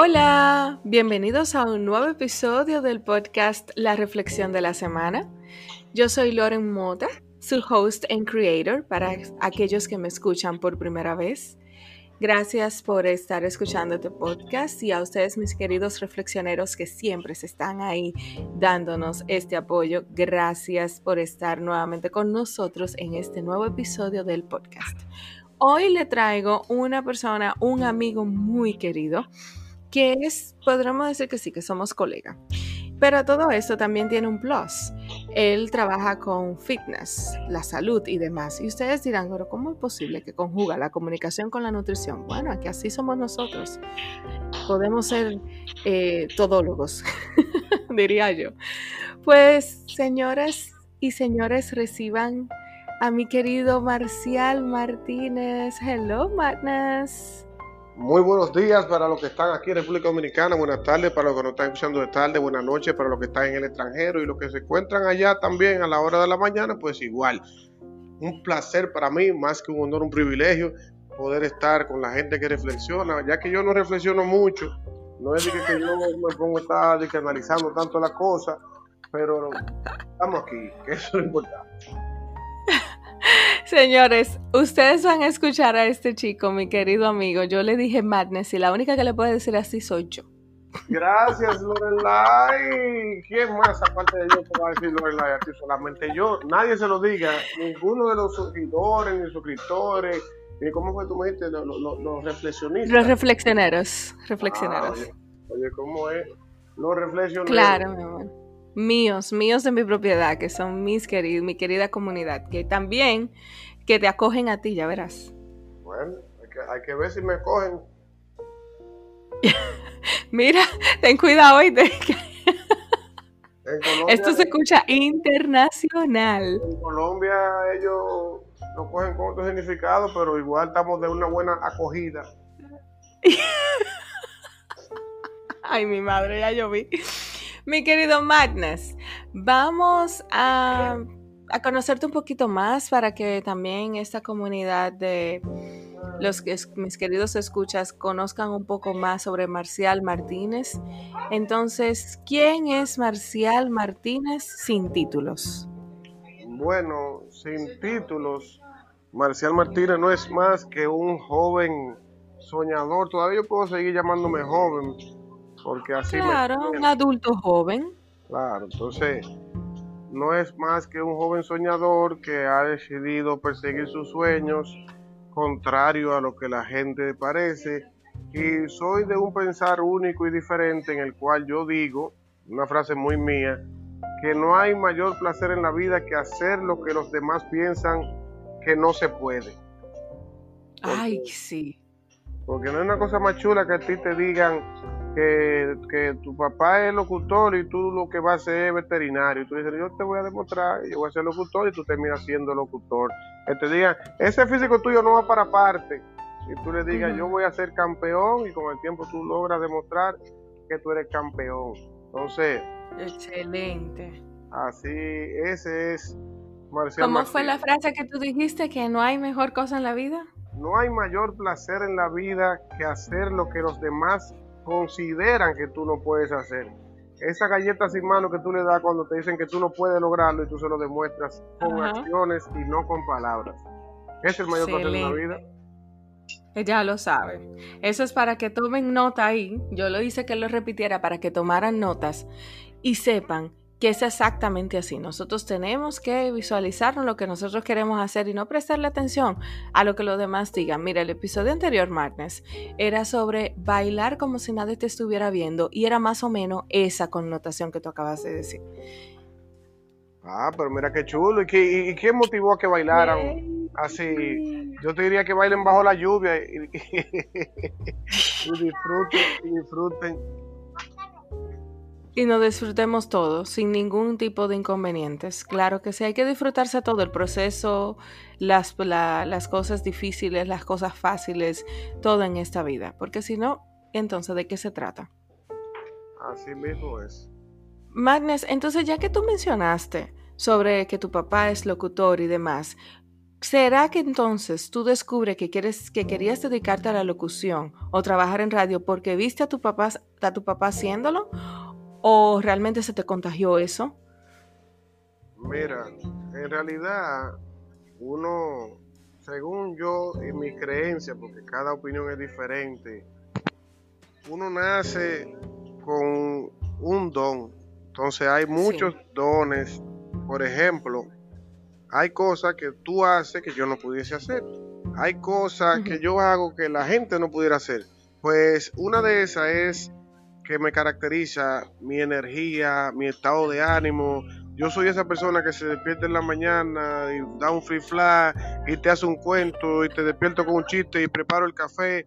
Hola, bienvenidos a un nuevo episodio del podcast La Reflexión de la Semana. Yo soy Loren Mota, su host and creator para aquellos que me escuchan por primera vez. Gracias por estar escuchando este podcast y a ustedes, mis queridos reflexioneros que siempre se están ahí dándonos este apoyo. Gracias por estar nuevamente con nosotros en este nuevo episodio del podcast. Hoy le traigo una persona, un amigo muy querido, que es, podríamos decir que sí, que somos colegas. Pero todo esto también tiene un plus. Él trabaja con fitness, la salud y demás. Y ustedes dirán, pero ¿cómo es posible que conjuga la comunicación con la nutrición? Bueno, aquí así somos nosotros. Podemos ser eh, todólogos, diría yo. Pues, señoras y señores, reciban a mi querido Marcial Martínez. Hello, Madness. Muy buenos días para los que están aquí en República Dominicana, buenas tardes para los que nos están escuchando de tarde, buenas noches para los que están en el extranjero y los que se encuentran allá también a la hora de la mañana, pues igual. Un placer para mí, más que un honor, un privilegio, poder estar con la gente que reflexiona, ya que yo no reflexiono mucho, no es de que, yo me pongo a estar analizando tanto la cosa, pero estamos aquí, que eso es lo importante. Señores, ustedes van a escuchar a este chico, mi querido amigo. Yo le dije Madness y la única que le puede decir así soy yo. Gracias, Lorelai. ¿Quién más aparte de yo puede decir Lorelai? Solamente yo. Nadie se lo diga. Ninguno de los suscriptores, ni suscriptores, ni cómo fue tu mente, los, los, reflexionistas. Los reflexioneros. Reflexioneros. Ah, oye, ¿cómo es? Los reflexioneros. Claro, mi amor míos, míos de mi propiedad, que son mis queridos, mi querida comunidad, que también que te acogen a ti, ya verás. Bueno, hay que, ver si me cogen. Mira, ten cuidado hoy. Esto se escucha internacional. En Colombia ellos no cogen con otro significado, pero igual estamos de una buena acogida. Ay, mi madre, ya yo vi. Mi querido Magnus, vamos a, conocerte un poquito más para que también esta comunidad de los que mis queridos escuchas conozcan un poco más sobre Marcial Martínez. Entonces, ¿quién es Marcial Martínez sin títulos? Bueno, sin títulos, Marcial Martínez no es más que un joven soñador. Todavía yo puedo seguir llamándome joven, porque así claro, un adulto joven. Claro, entonces no es más que un joven soñador que ha decidido perseguir sus sueños contrario a lo que la gente parece y soy de un pensar único y diferente en el cual yo digo, una frase muy mía, que no hay mayor placer en la vida que hacer lo que los demás piensan que no se puede. Ay, sí. Porque no es una cosa más chula que a ti te digan, que, tu papá es locutor y tú lo que vas a hacer es veterinario. Y tú dices, yo te voy a demostrar, yo voy a ser locutor y tú terminas siendo locutor. Que te digan, ese físico tuyo no va para parte. Y tú le digas, yo voy a ser campeón y con el tiempo tú logras demostrar que tú eres campeón. Entonces... Excelente. Así, ese es Marcial ¿Cómo fue la frase que tú dijiste que no hay mejor cosa en la vida? No hay mayor placer en la vida que hacer lo que los demás consideran que tú no puedes hacer. Esa galleta sin mano que tú le das cuando te dicen que tú no puedes lograrlo y tú se lo demuestras con acciones y no con palabras. Es el mayor placer de la vida. Ya lo sabe. Eso es para que tomen nota ahí. Yo lo hice que lo repitiera para que tomaran notas y sepan que es exactamente así. Nosotros tenemos que visualizarnos lo que nosotros queremos hacer y no prestarle atención a lo que los demás digan. Mira, el episodio anterior, Martínez, era sobre bailar como si nadie te estuviera viendo y era más o menos esa connotación que tú acabas de decir. Ah, pero mira qué chulo. ¿Y, qué, quién motivó a que bailaran así? Yo te diría que bailen bajo la lluvia y, y disfruten, y disfruten y nos disfrutemos todo sin ningún tipo de inconvenientes. Claro que sí, hay que disfrutarse todo el proceso, las, las cosas difíciles, las cosas fáciles, todo en esta vida, porque si no, entonces, ¿de qué se trata? Así mismo es. Magnus, entonces ya que tú mencionaste sobre que tu papá es locutor y demás, ¿Será que entonces tú descubres que, quieres, que querías dedicarte a la locución o trabajar en radio porque viste a tu papá, a tu papá haciéndolo? ¿O realmente se te contagió eso? Mira, en realidad uno, según yo y mi creencia, porque cada opinión es diferente, uno nace con un don. Entonces hay muchos dones. Por ejemplo, hay cosas que tú haces que yo no pudiese hacer. Hay cosas que yo hago que la gente no pudiera hacer. Pues una de esas es que me caracteriza mi energía, mi estado de ánimo. Yo soy esa persona que se despierta en la mañana y da un free fly y te hace un cuento y te despierto con un chiste y preparo el café.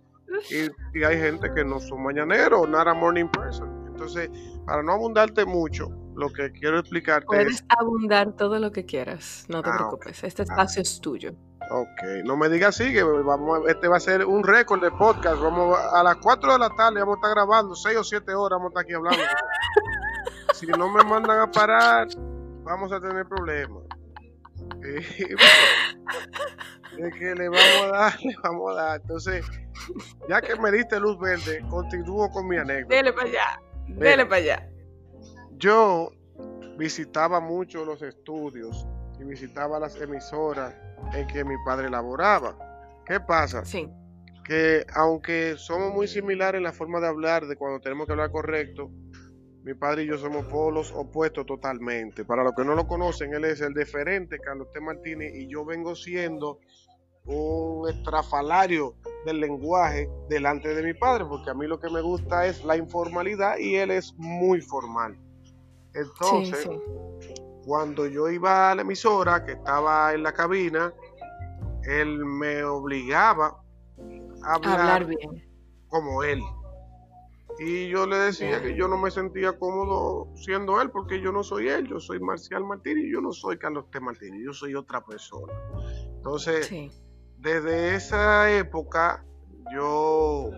Y, y hay gente que no son mañaneros, not a morning person. Entonces, para no abundarte mucho, lo que quiero explicarte Puedes abundar todo lo que quieras, no te Ah, preocupes. Este Ah. espacio es tuyo. Ok, no me digas así, que vamos, este va a ser un récord de podcast. Vamos a las 4 de la tarde, vamos a estar grabando, 6 o 7 horas vamos a estar aquí hablando. si no me mandan a parar, vamos a tener problemas. Y- de que le vamos a dar, le vamos a dar. Entonces, ya que me diste luz verde, continúo con mi anécdota. Dele para allá. Dele para allá. Yo visitaba mucho los estudios y visitaba las emisoras en que mi padre laboraba. ¿Qué pasa? Sí. Que aunque somos muy similares en la forma de hablar, de cuando tenemos que hablar correcto, mi padre y yo somos polos opuestos totalmente. Para los que no lo conocen, él es el deferente Carlos T. Martínez y yo vengo siendo un estrafalario del lenguaje delante de mi padre, porque a mí lo que me gusta es la informalidad y él es muy formal. Sí, Entonces, sí. Cuando yo iba a la emisora, que estaba en la cabina, él me obligaba a hablar, Hablar bien. como él. Y yo le decía que yo no me sentía cómodo siendo él, porque yo no soy él, yo soy Marcial Martínez, yo no soy Carlos T. Martínez, yo soy otra persona. Entonces, Sí. desde esa época yo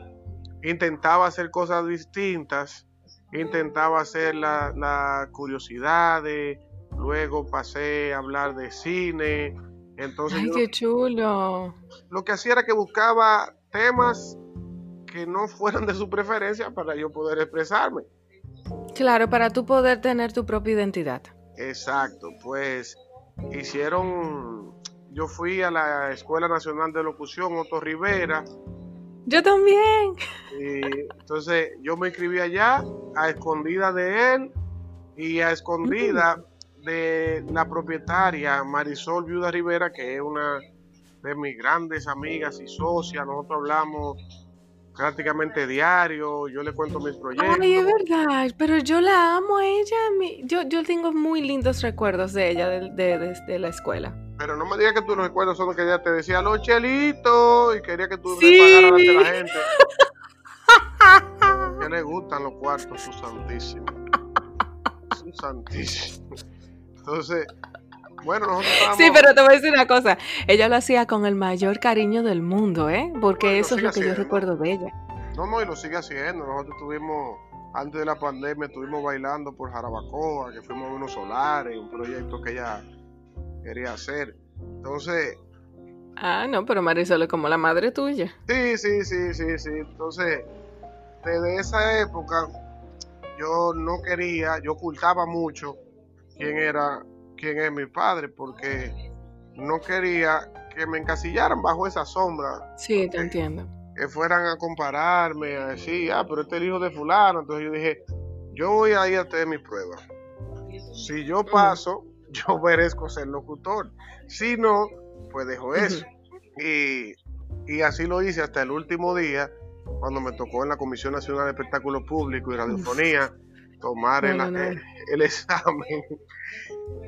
intentaba hacer cosas distintas, intentaba hacer las la curiosidades, luego pasé a hablar de cine, entonces Ay, yo qué chulo. lo que hacía era que buscaba temas que no fueran de su preferencia para yo poder expresarme. Claro, para tú poder tener tu propia identidad. Exacto, pues hicieron, yo fui a la Escuela Nacional de Locución Otto Rivera, Yo también. Y entonces yo me inscribí allá a escondida de él y a escondida de la propietaria Marisol Viuda Rivera, que es una de mis grandes amigas y socias. Nosotros hablamos prácticamente diario, yo le cuento mis proyectos. Ay, es verdad, pero yo la amo a ella. mi- Yo, yo tengo muy lindos recuerdos de ella, de, de- de- de la escuela. Pero no me digas que los recuerdos son los que ella te decía los chelitos y quería que tú Sí. le pagaras ante la gente. que le gustan los cuartos, su santísimo. Su santísimo. Entonces, bueno, nosotros estábamos... Sí, pero te voy a decir una cosa. Ella lo hacía con el mayor cariño del mundo, ¿eh? Porque eso es lo que yo recuerdo de ella. No, no, y lo sigue haciendo. Nosotros estuvimos, antes de la pandemia, estuvimos bailando por Jarabacoa, que fuimos a unos solares, un proyecto que ella quería hacer. Entonces, Ah, no, pero Marisol es como la madre tuya. Sí, sí, sí, sí, sí. Entonces, desde esa época, yo no quería, yo ocultaba mucho quién era, quién es mi padre, porque no quería que me encasillaran bajo esa sombra, Sí, te entiendo. que fueran a compararme, a decir, ah, pero este es el hijo de fulano. Entonces yo dije, yo voy a ir a hacer mi prueba. Si yo paso, yo merezco ser locutor. Si no, pues dejo eso. Y, y así lo hice hasta el último día, cuando me tocó en la Comisión Nacional de Espectáculos Públicos y Radiofonía tomar el, No, no, no. el- el examen.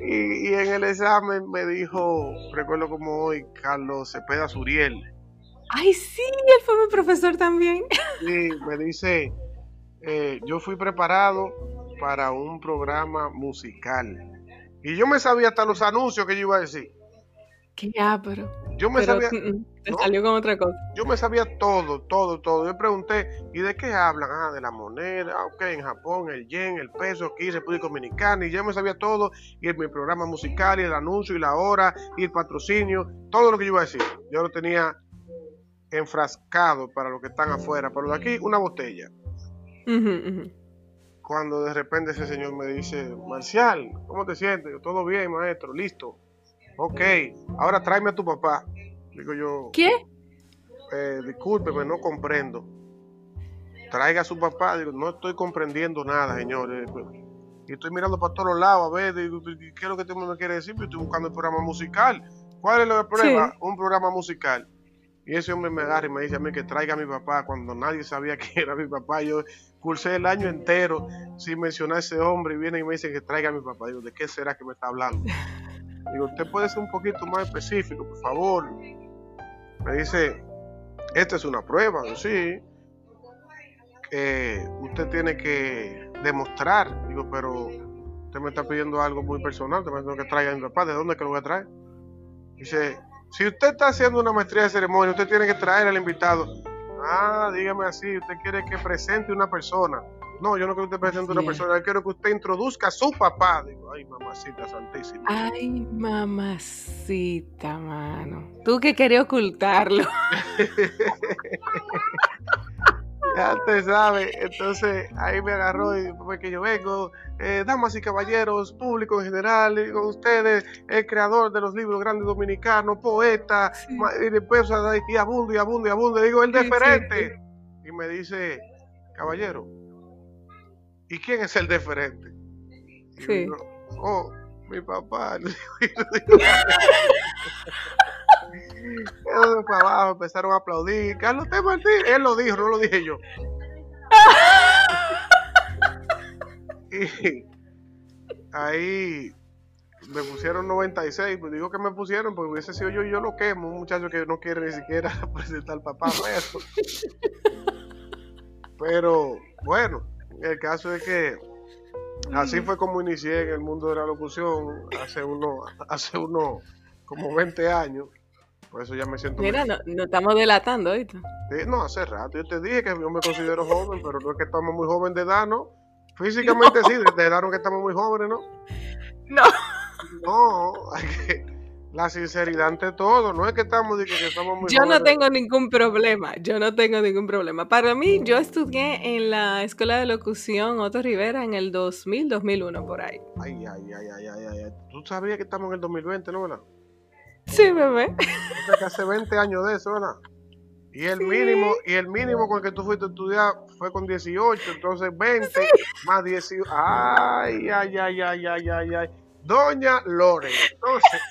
Y, y en el examen me dijo, recuerdo como hoy, Carlos Cepeda Suriel. Ay, sí, él fue mi profesor también. Y me dice, eh, yo fui preparado para un programa musical. Y yo me sabía hasta los anuncios que yo iba a decir. Qué ah, pero. Yo me sabía. Te salió con otra cosa. Yo me sabía todo, todo, todo. Yo pregunté, ¿y de qué hablan? Ah, de la moneda, ah, ok, en Japón, el yen, el peso, aquí, República Dominicana, y yo me sabía todo, y en mi programa musical, y el anuncio, y la hora, y el patrocinio, todo lo que yo iba a decir. Yo lo tenía enfrascado para los que están afuera, pero de aquí, una botella. Cuando de repente ese señor me dice, Marcial, ¿cómo te sientes? Yo, todo bien, maestro, listo. Ok, ahora tráeme a tu papá. Digo yo. ¿Qué? Eh, discúlpeme, no comprendo. Traiga a su papá. Digo, no estoy comprendiendo nada, señor. Y estoy mirando para todos lados a ver qué es lo que tú me quiere decir. Estoy buscando el programa musical. ¿Cuál es el problema? Un programa musical. Y ese hombre me agarra y me dice a mí que traiga a mi papá cuando nadie sabía que era mi papá. Yo cursé el año entero sin mencionar a ese hombre y viene y me dice que traiga a mi papá. Digo, ¿de qué será que me está hablando? Digo, usted puede ser un poquito más específico, por favor. Me dice, esta es una prueba, sí. Que usted tiene que demostrar. Digo, pero usted me está pidiendo algo muy personal, usted me que traiga a mi papá. ¿De dónde que lo voy a traer? Dice, si usted está haciendo una maestría de ceremonia, usted tiene que traer al invitado. Ah, dígame así, usted quiere que presente una persona. No, yo no quiero que usted presente una persona, yo quiero que usted introduzca a su papá. Digo, ay, mamacita santísima. Ay, mamacita, mano. Tú que querías ocultarlo. ya te sabe. Entonces ahí me agarró y fue que yo vengo, eh, damas y caballeros, público en general, con ustedes, el creador de los libros grandes dominicanos, poeta, y después y abundo y abundo y abundo. Digo, el deferente. y me dice, caballero, ¿y quién es el deferente? sí. oh, mi papá. para abajo, empezaron a aplaudir. Carlos T. Martín, él lo dijo, no lo dije yo. y ahí me pusieron 96, pues digo que me pusieron, porque hubiese sido yo y yo lo quemo, un muchacho que no quiere ni siquiera presentar al papá Pero bueno, el caso es que así fue como inicié en el mundo de la locución hace uno, hace uno como 20 años. Por eso ya me siento. Mira, no, estamos delatando ahorita. Sí, no, hace rato. Yo te dije que yo me considero joven, pero no es que estamos muy jóvenes de edad, ¿no? Físicamente sí, de edad no que estamos muy jóvenes, ¿no? No. No, hay que, la sinceridad ante todo, no es que estamos que, que estamos muy Yo no tengo ningún problema, yo no tengo ningún problema. Para mí, yo estudié en la Escuela de Locución Otto Rivera en el 2000, 2001, por ahí. Ay, ay, ay, ay, ay, ay. Tú sabías que estamos en el 2020, ¿no, verdad? Sí, bebé. hace 20 años de eso, ¿verdad? Y el mínimo, y el mínimo con el que tú fuiste a estudiar fue con 18, entonces 20 más 18. Ay, ay, ay, ay, ay, ay, ay. Doña Loren. Entonces,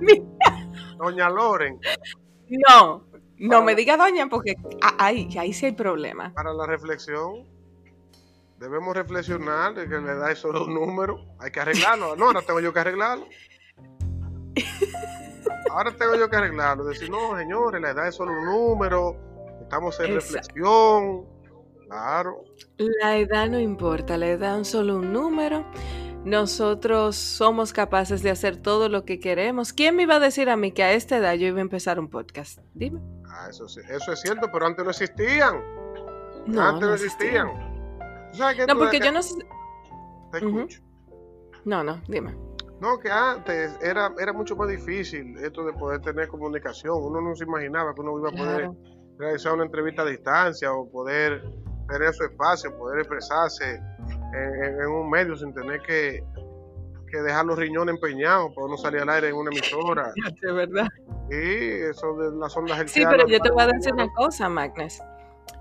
Doña Loren. No, no me diga doña porque ahí, ahí sí hay problema. Para la reflexión, debemos reflexionar de que le da eso un número. Hay que arreglarlo. No, ahora tengo yo que arreglarlo. ahora tengo yo que arreglarlo. Decir, no, señores, la edad es solo un número, estamos en reflexión. Claro. La edad no importa, la edad es solo un número. Nosotros somos capaces de hacer todo lo que queremos. ¿Quién me iba a decir a mí que a esta edad yo iba a empezar un podcast? Dime. Ah, eso, eso es cierto, pero antes no existían. No, antes no existían. no, porque yo no sé. Te escucho. No, no, dime. No, que antes era, era mucho más difícil esto de poder tener comunicación. Uno no se imaginaba que uno iba a poder realizar una entrevista a distancia o poder tener su espacio, poder expresarse en, un medio sin tener que, dejar los riñones empeñados para no salir al aire en una emisora. De verdad. Sí, eso de las ondas Sí, pero yo te voy a decir una cosa, Magnus.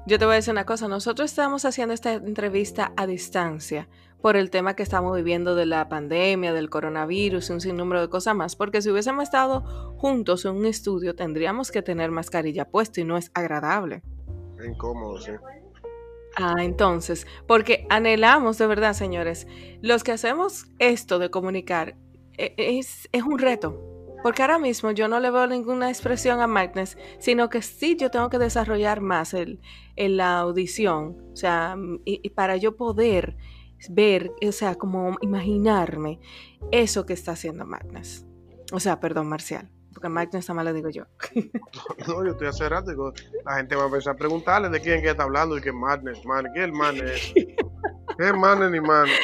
Yo te voy a decir una cosa. Nosotros estamos haciendo esta entrevista a distancia por el tema que estamos viviendo de la pandemia, del coronavirus y un sinnúmero de cosas más, porque si hubiésemos estado juntos en un estudio tendríamos que tener mascarilla puesta y no es agradable. incómodo, sí. Ah, entonces, porque anhelamos de verdad, señores, los que hacemos esto de comunicar e, es, es un reto, porque ahora mismo yo no le veo ninguna expresión a Magnus, sino que sí yo tengo que desarrollar más el, la audición, o sea, y para yo poder ver, o sea, como imaginarme eso que está haciendo Magnus. O sea, perdón, Marcial, porque Madness nada más lo digo yo. no, yo estoy hace rato, digo, la gente va a empezar a preguntarle de quién que está hablando y qué Madness, man, ¿qué es el Madness? ¿Qué es Madness ni Madness?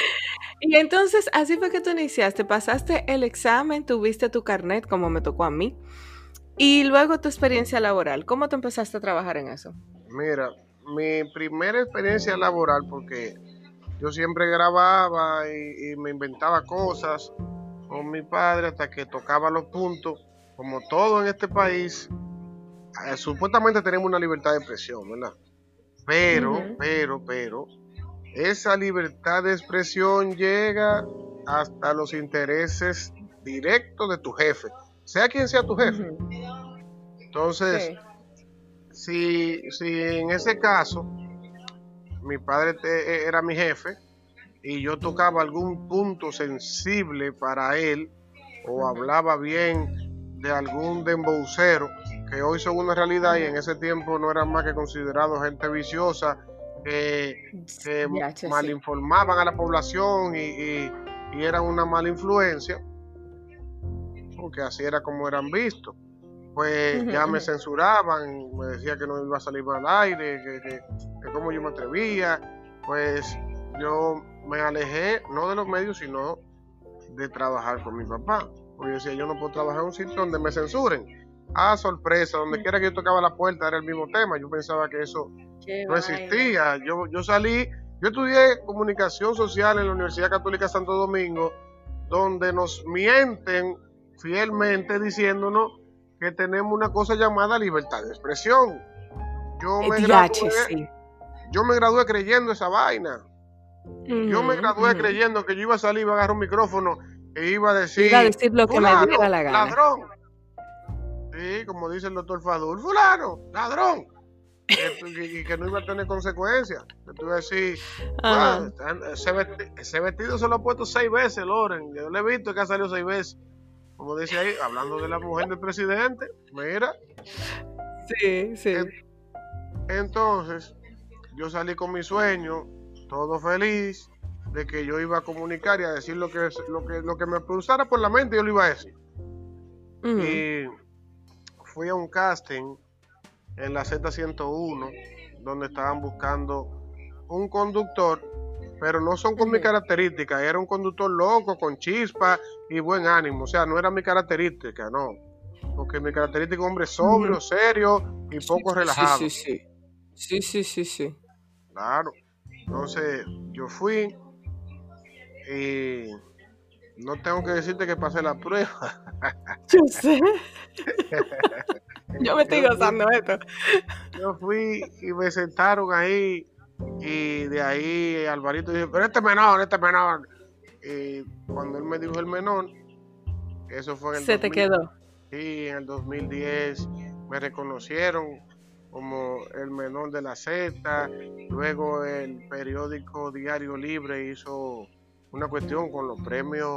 Y entonces, así fue que tú iniciaste, pasaste el examen, tuviste tu carnet, como me tocó a mí, y luego tu experiencia laboral. ¿Cómo te empezaste a trabajar en eso? Mira, mi primera experiencia laboral, porque yo siempre grababa y, me inventaba cosas con mi padre hasta que tocaba los puntos, como todo en este país, eh, supuestamente tenemos una libertad de expresión, ¿verdad? Pero, pero, pero, esa libertad de expresión llega hasta los intereses directos de tu jefe, sea quien sea tu jefe. Entonces, si, si en ese caso mi padre e, era mi jefe y yo tocaba algún punto sensible para él o hablaba bien de algún dembocero que hoy son una realidad y en ese tiempo no eran más que considerados gente viciosa que, malinformaban a la población y, eran una mala influencia, porque así era como eran vistos. Pues ya me censuraban, me decía que no iba a salir al aire, que, que, cómo yo me atrevía. Pues yo me alejé, no de los medios, sino de trabajar con mi papá. Porque yo decía, yo no puedo trabajar en un sitio donde me censuren. Ah, sorpresa, donde quiera que yo tocaba la puerta era el mismo tema. Yo pensaba que eso no existía. Yo, yo salí, yo estudié comunicación social en la Universidad Católica Santo Domingo, donde nos mienten fielmente diciéndonos que tenemos una cosa llamada libertad de expresión. Yo me, gradué, yo me gradué creyendo esa vaina. yo me gradué creyendo que yo iba a salir, iba a agarrar un micrófono e iba a decir, iba a decir lo que me diera la gana. Ladrón. Sí, como dice el doctor Fadul, fulano, ladrón y que no iba a tener consecuencias. Tú decir, ese, vestido, se lo ha puesto seis veces, Loren. Yo le he visto que ha salido seis veces. Como dice ahí, hablando de la mujer del presidente, mira. Sí, sí. Entonces, yo salí con mi sueño, todo feliz, de que yo iba a comunicar y a decir lo que, lo que, lo que me pulsara por la mente, yo lo iba a decir. Y fui a un casting en la Z101, donde estaban buscando un conductor, pero no son con mi característica, era un conductor loco, con chispa y buen ánimo, o sea, no era mi característica, no, porque mi característica es un hombre sobrio, serio y poco relajado. Sí, sí, sí. Sí, sí, sí, sí. Claro. Entonces, yo fui y no tengo que decirte que pasé la prueba. Yo sé. Yo me estoy gozando esto. Yo fui y me sentaron ahí y de ahí Alvarito dijo, pero este menor, este menor. Y cuando él me dijo el menor, eso fue en el Se te quedó. Sí, en el 2010 me reconocieron como el menor de la Z. Luego el periódico Diario Libre hizo una cuestión con los premios,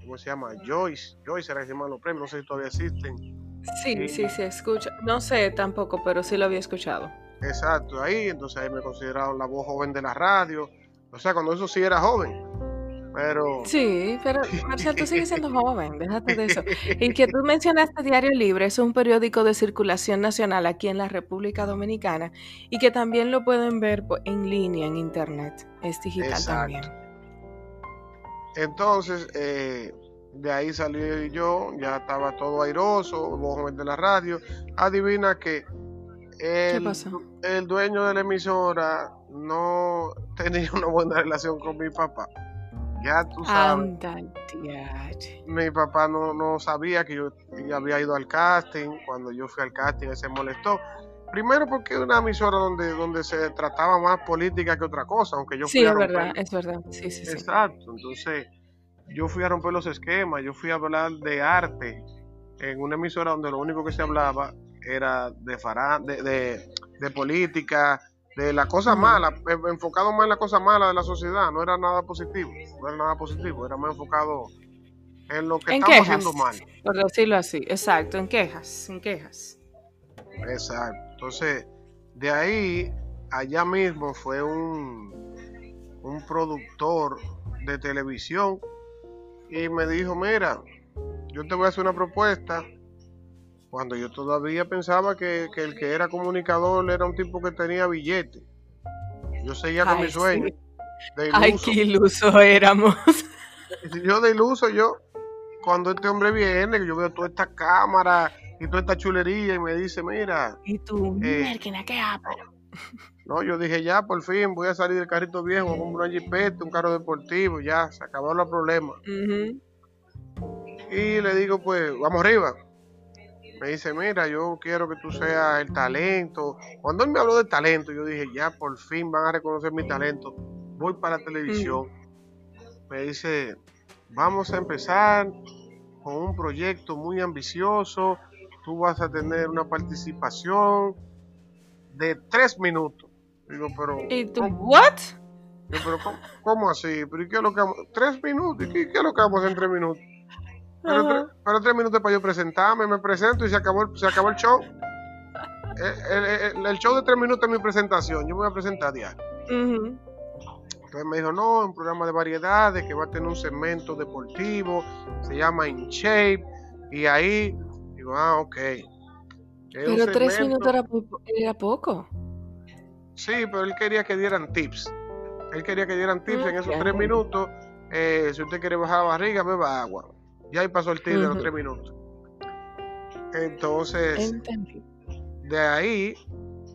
¿cómo se llama? Joyce. Joyce era que se llaman los premios, no sé si todavía existen Sí, sí, sí, escucha. No sé tampoco, pero sí lo había escuchado. Exacto, ahí, entonces ahí me consideraron la voz joven de la radio. O sea, cuando eso sí era joven. Pero. Sí, pero Marcel, tú sigues siendo joven, déjate de eso. Y que tú mencionaste Diario Libre, es un periódico de circulación nacional aquí en la República Dominicana y que también lo pueden ver en línea en internet. Es digital también. Entonces, eh, de ahí salí yo, ya estaba todo airoso, joven de la radio. Adivina que el, el dueño de la emisora no tenía una buena relación con mi papá. Ya tú sabes. mi papá no, no sabía que yo había ido al casting. Cuando yo fui al casting, él se molestó. Primero porque es una emisora donde, donde se trataba más política que otra cosa, aunque yo fui Sí, es verdad, es verdad. Sí, sí, Exacto. Entonces, yo fui a romper los esquemas, yo fui a hablar de arte en una emisora donde lo único que se hablaba era de, de, de, política, de la cosa mala, enfocado más en la cosa mala de la sociedad, no era nada positivo, no era nada positivo, era más enfocado en lo que estamos haciendo mal. Por decirlo así, exacto, en quejas, en quejas. Exacto, entonces de ahí, allá mismo fue un, un productor de televisión y me dijo, mira, yo te voy a hacer una propuesta cuando yo todavía pensaba que, el que era comunicador era un tipo que tenía billete. Yo seguía con mi sueño. Ay, qué iluso éramos. Yo de iluso, yo, cuando este hombre viene, yo veo toda esta cámara y toda esta chulería y me dice, mira. Y tú, eh, ¿qué No, yo dije, ya, por fin, voy a salir del carrito viejo, voy a comprar un un carro deportivo, ya, se acabaron los problemas. Y le digo, pues, vamos arriba. Me dice, mira, yo quiero que tú seas el talento. Cuando él me habló de talento, yo dije, ya, por fin van a reconocer mi talento. Voy para la televisión. Me dice, vamos a empezar con un proyecto muy ambicioso. Tú vas a tener una participación de tres minutos. Digo, pero. ¿Y tú, what? pero, ¿cómo, así? ¿Pero qué es lo que ¿Tres minutos? ¿Y qué, es lo que vamos en tres minutos? Pero, tres, minutos para yo presentarme, me presento y se acabó, se acabó el show. El, show de tres minutos es mi presentación. Yo me voy a presentar diario. Entonces me dijo, no, un programa de variedades que va a tener un segmento deportivo, se llama In Shape, y ahí digo, ah, ok. Pero tres minutos era, era, poco. Sí, pero él quería que dieran tips. Él quería que dieran tips en esos tres minutos. Eh, si usted quiere bajar la barriga, beba agua. Y ahí pasó el tip de los tres minutos. Entonces, de ahí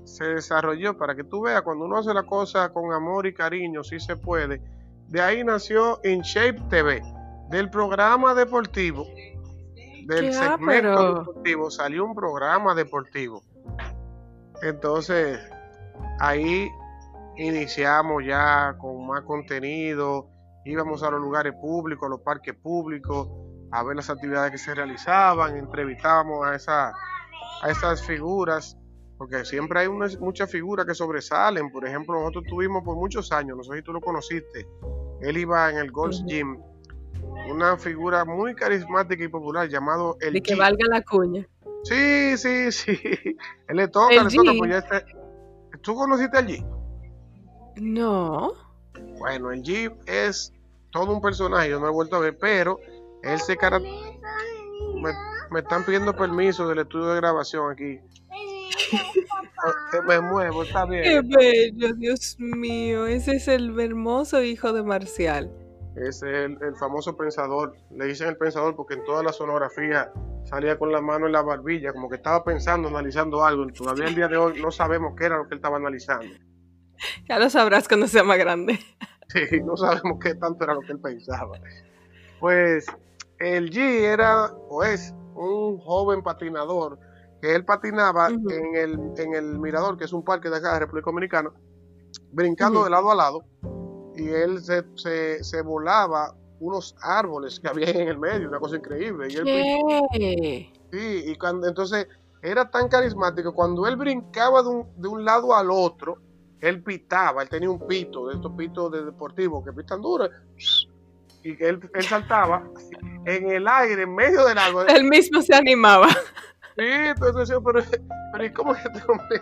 se desarrolló para que tú veas cuando uno hace la cosa con amor y cariño, si se puede. De ahí nació In Shape TV, del programa deportivo, del segmento deportivo, salió un programa deportivo. Entonces, ahí iniciamos ya con más contenido, íbamos a los lugares públicos, a los parques públicos, a ver las actividades que se realizaban, entrevistábamos a, esa, a esas figuras porque siempre hay muchas figuras que sobresalen. Por ejemplo, nosotros tuvimos por muchos años, no sé si tú lo conociste, él iba en el Gold's Gym, una figura muy carismática y popular llamado el De que valga la cuña. Sí, sí, sí. Él le toca, le toca, pues este... ¿Tú conociste al G? No. Bueno, el G es todo un personaje, yo no he vuelto a ver, pero él se caracteriza. Me, me están pidiendo permiso del estudio de grabación aquí. me muevo, está bien. Qué bello, Dios mío. Ese es el hermoso hijo de Marcial. Es el, famoso pensador. Le dicen el pensador porque en toda la sonografía salía con la mano en la barbilla, como que estaba pensando, analizando algo. Todavía el día de hoy no sabemos qué era lo que él estaba analizando. Ya lo sabrás cuando sea más grande. Sí, no sabemos qué tanto era lo que él pensaba. Pues el G era o es un joven patinador que él patinaba en, el, en el Mirador, que es un parque de acá de República Dominicana, brincando de lado a lado, y él se, se, volaba unos árboles que había en el medio, una cosa increíble. Y él, sí, y cuando entonces era tan carismático, cuando él brincaba de un, de un lado al otro, él pitaba, él tenía un pito, de estos pitos de deportivo que pitan duro, y él, él saltaba en el aire, en medio del árbol. Él mismo se animaba. Sí, entonces pero, pero ¿y cómo que este hombre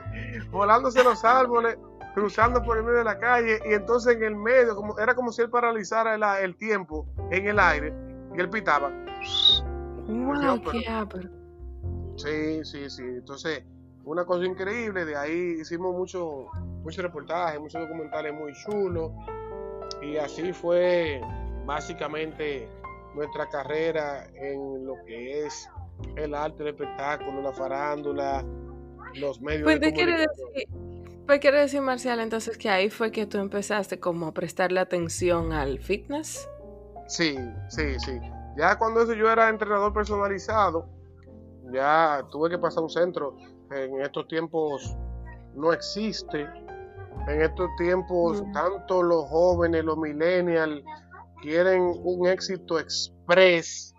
volándose los árboles, cruzando por el medio de la calle y entonces en el medio, como era como si él paralizara el, el tiempo en el aire y él pitaba. Wow, qué Sí, sí, sí. Entonces, una cosa increíble, de ahí hicimos muchos mucho reportajes, muchos documentales muy chulos y así fue básicamente nuestra carrera en lo que es el arte del espectáculo, la farándula, los medios pues, de quiere decir, pues quiere decir, Marcial, entonces que ahí fue que tú empezaste como a prestarle atención al fitness. Sí, sí, sí. Ya cuando eso yo era entrenador personalizado, ya tuve que pasar un centro. En estos tiempos no existe. En estos tiempos, tanto los jóvenes, los millennials, quieren un éxito express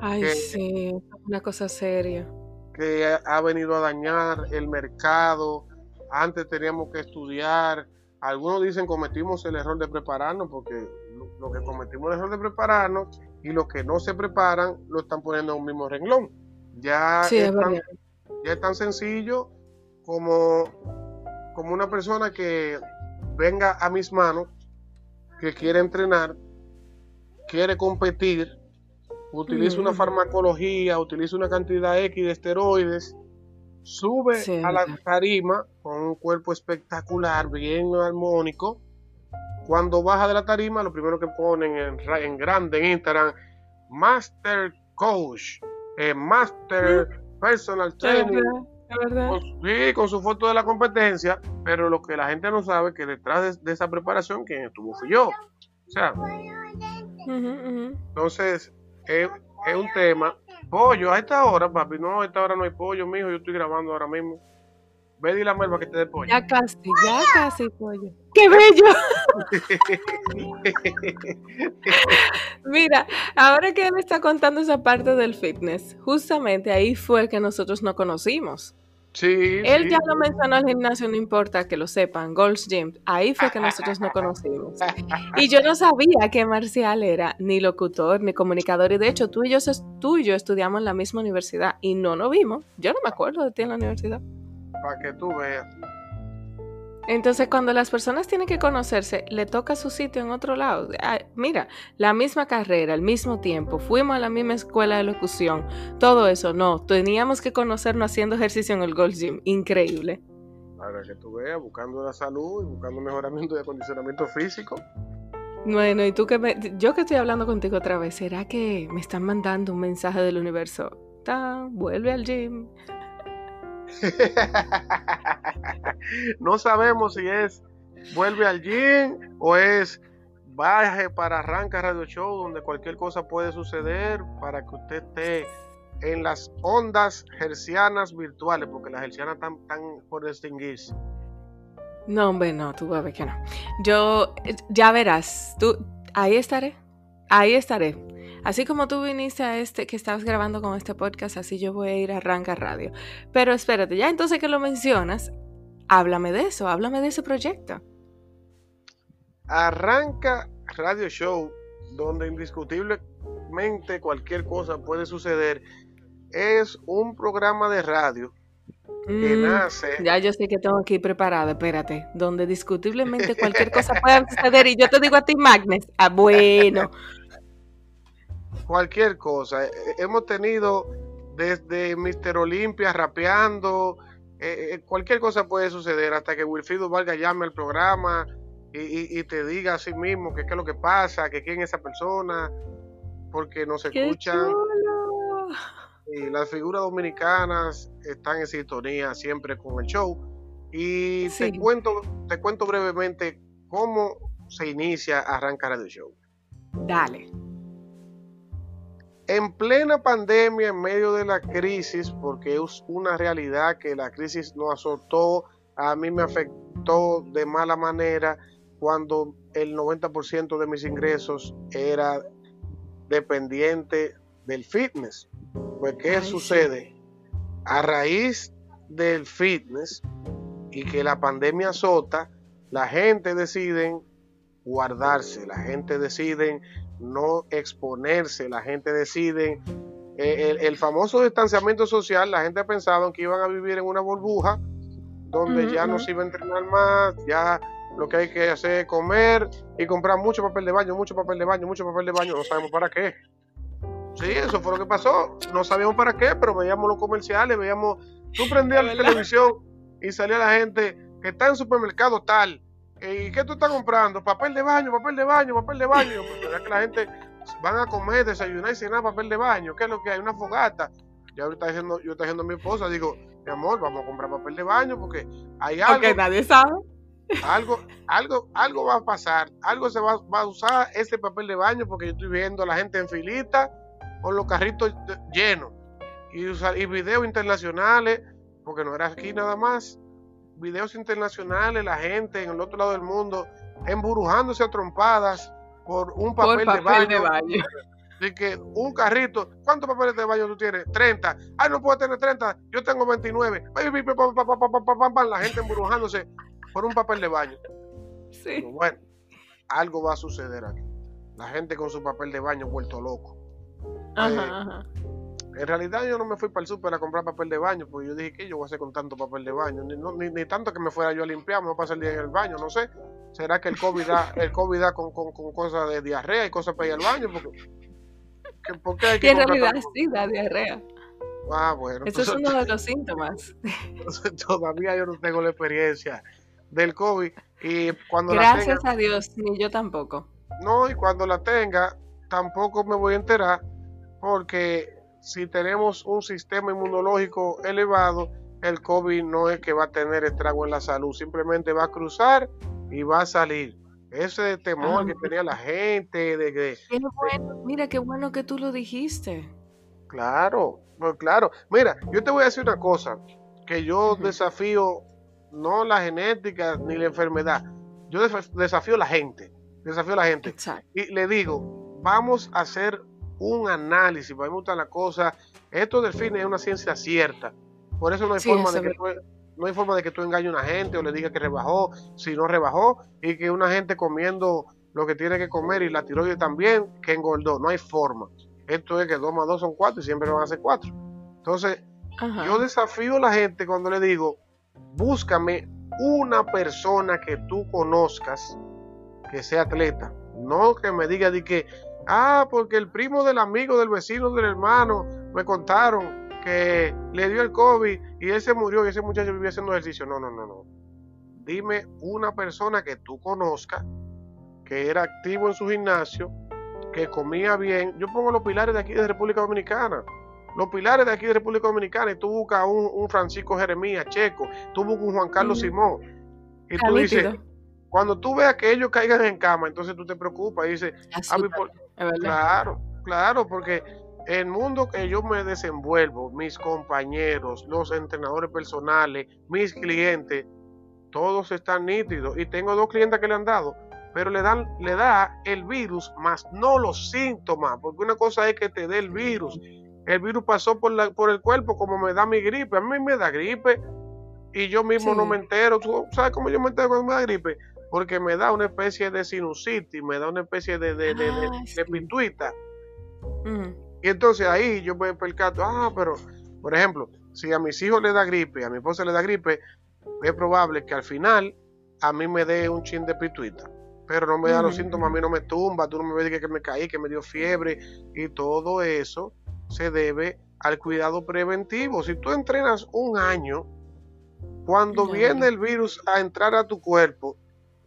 Ay, sí, una cosa seria. Que ha venido a dañar el mercado. Antes teníamos que estudiar. Algunos dicen cometimos el error de prepararnos porque lo que cometimos el error de prepararnos y los que no se preparan lo están poniendo en un mismo renglón. Ya, es, tan, ya es tan sencillo como, como una persona que venga a mis manos, que quiere entrenar, quiere competir utiliza una farmacología, utiliza una cantidad X de esteroides, sube a la tarima con un cuerpo espectacular, bien armónico. Cuando baja de la tarima, lo primero que ponen en, grande en Instagram, Master Coach, eh, Master Personal Trainer. Con, sí, con su foto de la competencia, pero lo que la gente no sabe es que detrás de, esa preparación quien estuvo fui yo. O sea, entonces es, es un tema Pollo, a esta hora, papi. No, a esta hora no hay pollo, mijo. Yo estoy grabando ahora mismo. Ve y la melva que te dé pollo. Ya casi, ya casi pollo. ¡Qué bello! Mira, ahora que él está contando esa parte del fitness, justamente ahí fue que nosotros nos conocimos. Sí, Él ya lo mencionó al gimnasio, no importa que lo sepan, Gold's Gym. Ahí fue que nosotros nos conocimos. Y yo no sabía que Marcial era ni locutor ni comunicador. Y de hecho, tú y yo, tú y yo estudiamos en la misma universidad y no nos vimos. Yo no me acuerdo de ti en la universidad. Para que tú veas. Entonces, cuando las personas tienen que conocerse, le toca su sitio en otro lado. mira, la misma carrera, el mismo tiempo, fuimos a la misma escuela de locución, todo eso, no, teníamos que conocernos haciendo ejercicio en el Gold Gym, increíble. Para que tú veas, buscando la salud y buscando mejoramiento de acondicionamiento físico. Bueno, y tú que me, yo que estoy hablando contigo otra vez, ¿será que me están mandando un mensaje del universo? Tan, vuelve al gym, no sabemos si es vuelve al gym o es baje para Arranca Radio Show, donde cualquier cosa puede suceder para que usted esté en las ondas hercianas virtuales, porque las hercianas están, por distinguirse. No, hombre, no, tú vas a que no. Yo, ya verás, tú, ahí estaré, ahí estaré. Así como tú viniste a este, que estabas grabando con este podcast, así yo voy a ir a Arranca Radio. Pero espérate, ya entonces que lo mencionas, háblame de eso, háblame de ese proyecto. Arranca Radio Show, donde indiscutiblemente cualquier cosa puede suceder, es un programa de radio que mm, nace. Ya yo sé que tengo que ir preparada, espérate. Donde discutiblemente cualquier cosa puede suceder y yo te digo a ti, Magnes. Ah, bueno cualquier cosa. Eh, eh, hemos tenido desde Mr. Olimpia rapeando, eh, cualquier cosa puede suceder hasta que Wilfrido Valga llame al programa y, te diga a sí mismo qué es lo que pasa, que quién es esa persona, porque nos escuchan. Y las figuras dominicanas están en sintonía siempre con el show. Y te cuento, te cuento brevemente cómo se inicia Arrancar el Show. Dale en plena pandemia, en medio de la crisis, porque es una realidad que la crisis nos azotó, a mí me afectó de mala manera cuando el 90% de mis ingresos era dependiente del fitness. Pues, ¿qué sucede? A raíz del fitness y que la pandemia azota, la gente decide guardarse, la gente decide no exponerse, la gente decide, eh, el, famoso distanciamiento social, la gente pensaba que iban a vivir en una burbuja donde ya no se iba a entrenar más, ya lo que hay que hacer es comer y comprar mucho papel de baño, mucho papel de baño, mucho papel de baño, no sabemos para qué. Sí, eso fue lo que pasó, no sabíamos para qué, pero veíamos los comerciales, veíamos, tú prendías la televisión y salía la gente que está en supermercado tal, ¿Y qué tú estás comprando? Papel de baño, papel de baño, papel de baño. Pues, que la gente van a comer, desayunar y cenar papel de baño. ¿Qué es lo que hay? Una fogata. Ya ahorita diciendo, yo estoy diciendo a mi esposa, digo, mi amor, vamos a comprar papel de baño porque hay algo. Porque nadie sabe. Algo, algo, algo va a pasar, algo se va, a usar ese papel de baño porque yo estoy viendo a la gente en filita con los carritos llenos y, y videos internacionales, porque no era aquí nada más, videos internacionales, la gente en el otro lado del mundo emburujándose a trompadas por un papel, de, baño. De que un carrito, ¿cuántos papeles de baño tú tienes? 30. Ay, no puedo tener 30, yo tengo 29. La gente emburujándose por un papel de baño. Sí. bueno, algo va a suceder aquí. La gente con su papel de baño vuelto loco. Ajá, ajá. En realidad yo no me fui para el súper a comprar papel de baño, porque yo dije, que yo voy a hacer con tanto papel de baño? Ni, tanto que me fuera yo a limpiar, me voy a pasar el día en el baño, no sé. ¿Será que el COVID da, el COVID da con, cosas de diarrea y cosas para ir al baño? Porque, porque hay que en realidad sí da diarrea. Ah, bueno. Eso es uno de los síntomas. Todavía yo no tengo la experiencia del COVID. Y cuando Gracias a Dios, ni yo tampoco. No, y cuando la tenga, tampoco me voy a enterar, porque si tenemos un sistema inmunológico elevado, el COVID no es que va a tener estrago en la salud, simplemente va a cruzar y va a salir. Ese temor que tenía la gente de que... Mira, qué bueno que tú lo dijiste. Claro, pues claro. Mira, yo te voy a decir una cosa, que yo desafío no la genética ni la enfermedad, yo desafío la gente, desafío a la gente. Y le digo, vamos a hacer un análisis, para mí me gusta la cosa, esto del fin es una ciencia cierta, por eso no hay forma de que no hay forma de que tú engañes a una gente o le digas que rebajó, si no rebajó, y que una gente comiendo lo que tiene que comer y la tiroides también, que engordó. No hay forma. Esto es que 2 más 2 son 4 y siempre van a ser 4. Entonces, yo desafío a la gente cuando le digo, búscame una persona que tú conozcas que sea atleta. No que me diga de que, ah, porque el primo del amigo, del vecino, del hermano, me contaron que le dio el COVID y él se murió y ese muchacho vivía haciendo ejercicio. No, no, no, no. Dime una persona que tú conozcas, que era activo en su gimnasio, que comía bien. Yo pongo los pilares de aquí de República Dominicana. Los pilares de aquí de República Dominicana y tú buscas un, un Francisco Jeremías Checo, tú buscas un Juan Carlos Simón. Y tú dices, cuando tú veas que ellos caigan en cama, entonces tú te preocupas y dices, ah, claro, claro, porque el mundo que yo me desenvuelvo, mis compañeros, los entrenadores personales, mis clientes, todos están nítidos. Y tengo dos clientes que le han dado, pero le, dan, le da el virus, más no los síntomas, porque una cosa es que te dé el virus. El virus pasó por, la, por el cuerpo como me da mi gripe. A mí me da gripe y yo mismo no me entero. ¿Tú sabes cómo yo me entero cuando me da gripe? Porque me da una especie de sinusitis, me da una especie de, de, de, ah, pintuita. Y entonces ahí yo me percato, ah, pero, por ejemplo, si a mis hijos le da gripe, a mi esposa le da gripe, es probable que al final a mí me dé un chin de pituita. Pero no me da los síntomas, a mí no me tumba, tú no me ves que me caí, que me dio fiebre. Y todo eso se debe al cuidado preventivo. Si tú entrenas un año, cuando viene el virus a entrar a tu cuerpo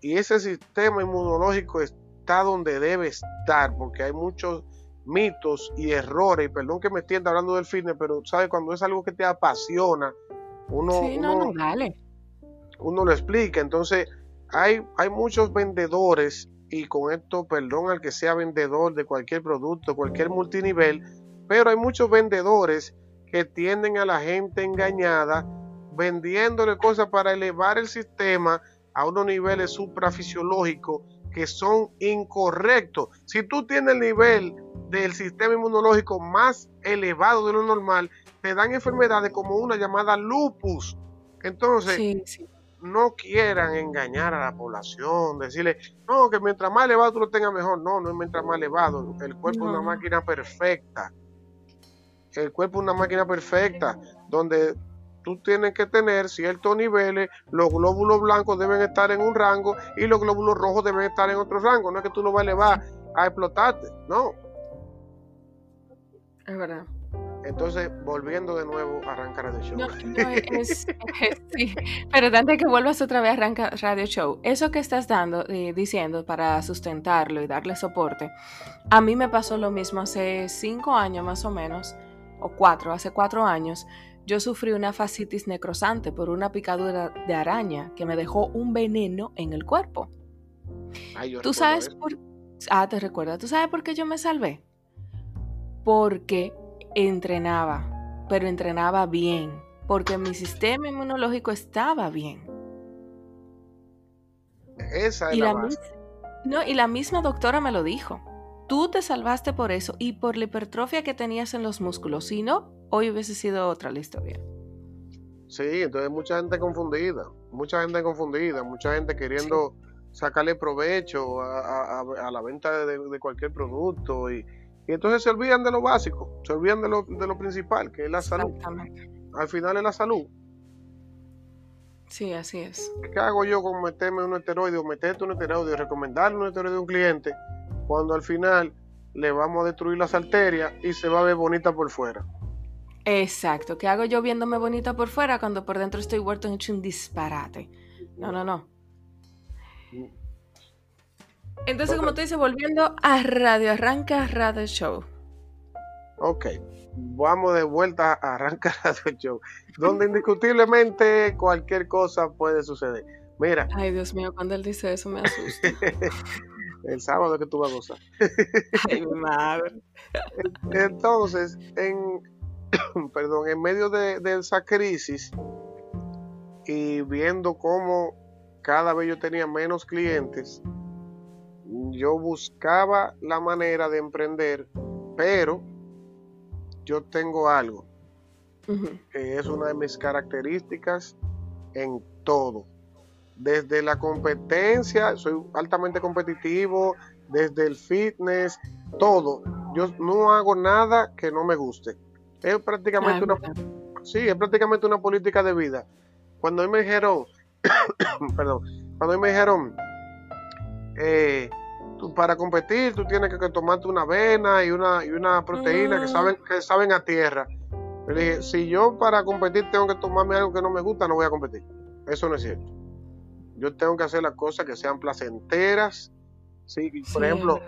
y ese sistema inmunológico está donde debe estar, porque hay muchos mitos y errores, y perdón que me entienda hablando del fitness, pero sabes, cuando es algo que te apasiona, uno, uno, lo explica. Entonces, hay, hay muchos vendedores, y con esto, perdón al que sea vendedor de cualquier producto, cualquier multinivel, pero hay muchos vendedores que tienden a la gente engañada, vendiéndole cosas para elevar el sistema a unos niveles suprafisiológicos que son incorrectos. Si tú tienes el nivel del sistema inmunológico más elevado de lo normal, te dan enfermedades como una llamada lupus. Entonces, no quieran engañar a la población, decirle, no, que mientras más elevado tú lo tengas mejor. No, no es mientras más elevado. El cuerpo es una máquina perfecta. El cuerpo es una máquina perfecta, donde tú tienes que tener ciertos niveles, los glóbulos blancos deben estar en un rango y los glóbulos rojos deben estar en otro rango. No es que tú lo vas a elevar a explotarte, no. Es verdad. Entonces, volviendo de nuevo a arrancar Radio Show. No, sí. Pero antes que vuelvas otra vez a arrancar Radio Show, eso que estás dando, eh, diciendo para sustentarlo y darle soporte, a mí me pasó lo mismo hace cinco años más o menos, o cuatro, hace cuatro años yo sufrí una fascitis necrosante por una picadura de araña que me dejó un veneno en el cuerpo. ¿Tú sabes por Ah, te recuerdo. ¿Tú sabes por qué yo me salvé? Porque entrenaba, pero entrenaba bien, porque mi sistema inmunológico estaba bien. Esa es la, No, y la misma doctora me lo dijo. Tú te salvaste por eso y por la hipertrofia que tenías en los músculos. Si no, hoy hubiese sido otra la historia. Sí, entonces mucha gente confundida, mucha gente confundida, mucha gente queriendo sacarle provecho a, la venta de, cualquier producto y, entonces se olvidan de lo básico, se olvidan de lo, de lo principal, que es la salud. Al final es la salud. Sí, así es. ¿Qué hago yo con meterme un esteroide o meterte un esteroide, recomendarle un esteroide a un cliente cuando al final le vamos a destruir las arterias y se va a ver bonita por fuera. Exacto, ¿qué hago yo viéndome bonita por fuera cuando por dentro estoy vuelto en hecho un disparate? No, no, no. Entonces, como tú dices, volviendo a Radio Arranca Radio Show. Ok, vamos de vuelta a Arranca Radio Show, donde indiscutiblemente cualquier cosa puede suceder. Mira. Ay, Dios mío, cuando él dice eso me asusta. el sábado que tú vas a gozar. Ay, madre. Entonces, en, perdón, en medio de, esa crisis y viendo cómo cada vez yo tenía menos clientes, yo buscaba la manera de emprender, pero yo tengo algo que es una de mis características en todo. Desde la competencia, soy altamente competitivo, desde el fitness, todo. Yo no hago nada que no me guste. Es prácticamente una sí, es prácticamente una política de vida. Cuando me dijeron, perdón, cuando me dijeron, eh, para competir tú tienes que, tomarte una avena y una, y una proteína que saben, que saben a tierra. Le dije, si yo para competir tengo que tomarme algo que no me gusta, no voy a competir. Eso no es cierto. Yo tengo que hacer las cosas que sean placenteras. Sí, por ejemplo,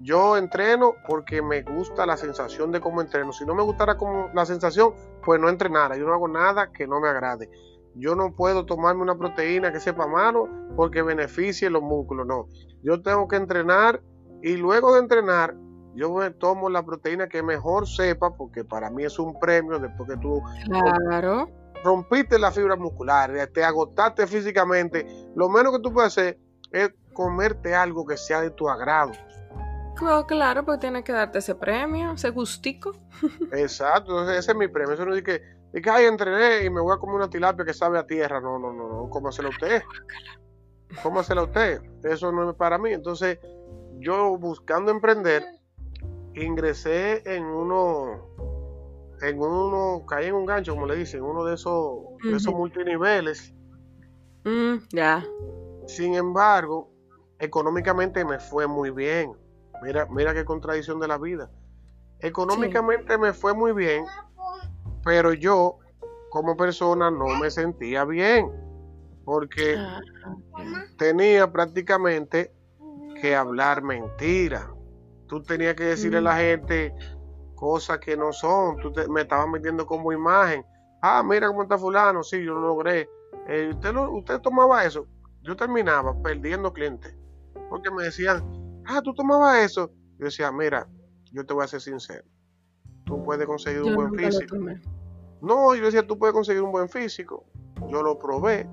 yo entreno porque me gusta la sensación de cómo entreno. Si no me gustara como la sensación, pues no entrenara. Yo no hago nada que no me agrade. Yo no puedo tomarme una proteína que sepa malo porque beneficie los músculos. No. Yo tengo que entrenar y luego de entrenar, yo me tomo la proteína que mejor sepa porque para mí es un premio después que tú claro. rompiste la fibra muscular, te agotaste físicamente. Lo menos que tú puedes hacer es comerte algo que sea de tu agrado claro, porque tiene que darte ese premio, ese gustico. Exacto, ese es mi premio. Eso no es que, de que ay, entrené y me voy a comer una tilapia que sabe a tierra. No, no, no, no, cómasela usted. Cómasela usted. Eso no es para mí. Entonces, yo buscando emprender, ingresé en uno, en uno, caí en un gancho, como le dicen, uno de esos, de esos multiniveles. Mm, ya. Sin embargo, económicamente me fue muy bien Mira, mira qué contradicción de la vida. Económicamente me fue muy bien, pero yo como persona no me sentía bien, porque ah, tenía prácticamente que hablar mentira. Tú tenías que decirle a la mm. gente cosas que no son. Tú me estabas metiendo como imagen. Ah, mira cómo está fulano. Sí, yo lo logré. Eh, usted, usted tomaba eso. Yo terminaba perdiendo clientes. Porque me decían, ah, tú tomabas eso. Yo decía, mira, yo te voy a ser sincero. Tú puedes conseguir un buen físico. No, yo decía, tú puedes conseguir un buen físico. Yo lo probé,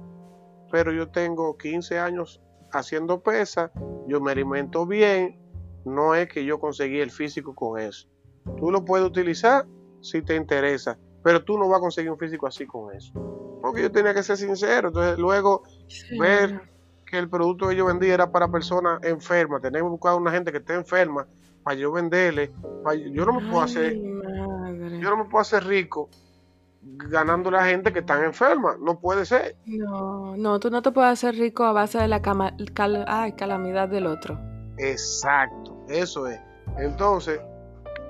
pero yo tengo 15 años haciendo pesa, yo me alimento bien, no es que yo conseguí el físico con eso. Tú lo puedes utilizar si te interesa, pero tú no vas a conseguir un físico así con eso. Porque yo tenía que ser sincero. Entonces, luego ver que el producto que yo vendía era para personas enfermas. Tenemos que buscar una gente que esté enferma para yo venderle. yo no me puedo hacer, yo no me puedo hacer rico ganando la gente que está enferma. No puede ser. No, no, tú no te puedes hacer rico a base de la calamidad del otro. Exacto, eso es. Entonces,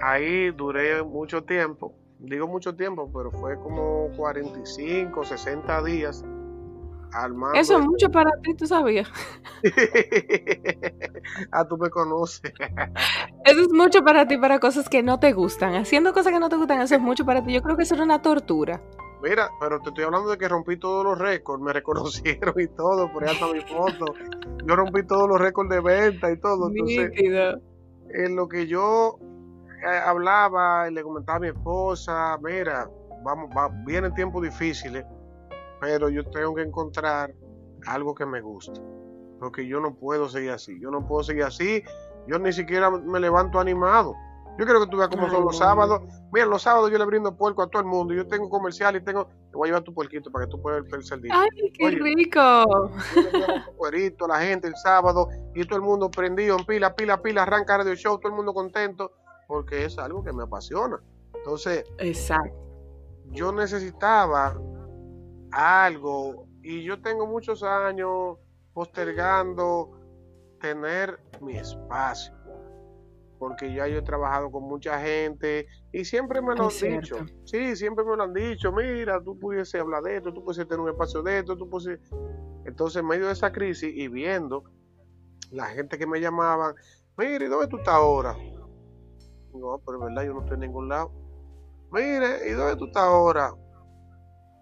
ahí duré mucho tiempo. Digo mucho tiempo, pero fue como 45, 60 días eso es mucho para ti, tú sabías. ah, tú me conoces. eso es mucho para ti, para cosas que no te gustan. Haciendo cosas que no te gustan, eso es mucho para ti. Yo creo que eso era una tortura. Mira, pero te estoy hablando de que rompí todos los récords, me reconocieron y todo, por ahí hasta mi foto. Yo rompí todos los récords de venta y todo. Entonces, en lo que yo eh, hablaba y le comentaba a mi esposa, mira, vamos, va, vienen tiempos difíciles pero yo tengo que encontrar algo que me guste. Porque yo no puedo seguir así. Yo no puedo seguir así. Yo ni siquiera me levanto animado. Yo quiero que tú veas cómo son los sábados. Mira, los sábados yo le brindo puerco a todo el mundo. Yo tengo comercial y tengo. Te voy a llevar tu puerquito para que tú puedas ver el día. ¡Ay, qué rico! Yo la gente el sábado y todo el mundo prendido en pila, pila, pila, arranca radio show, todo el mundo contento, porque es algo que me apasiona. Entonces, exacto. Yo necesitaba algo. Y yo tengo muchos años postergando tener mi espacio. porque ya yo he trabajado con mucha gente y siempre me lo han dicho. Sí, siempre me lo han dicho. Mira, tú pudiese hablar de esto, tú pudiese tener un espacio de esto, tú pudiese... Entonces, en medio de esa crisis y viendo la gente que me llamaban, mire, ¿dónde tú estás ahora? No, pero en verdad yo no estoy en ningún lado. Mire, ¿y dónde tú estás ahora?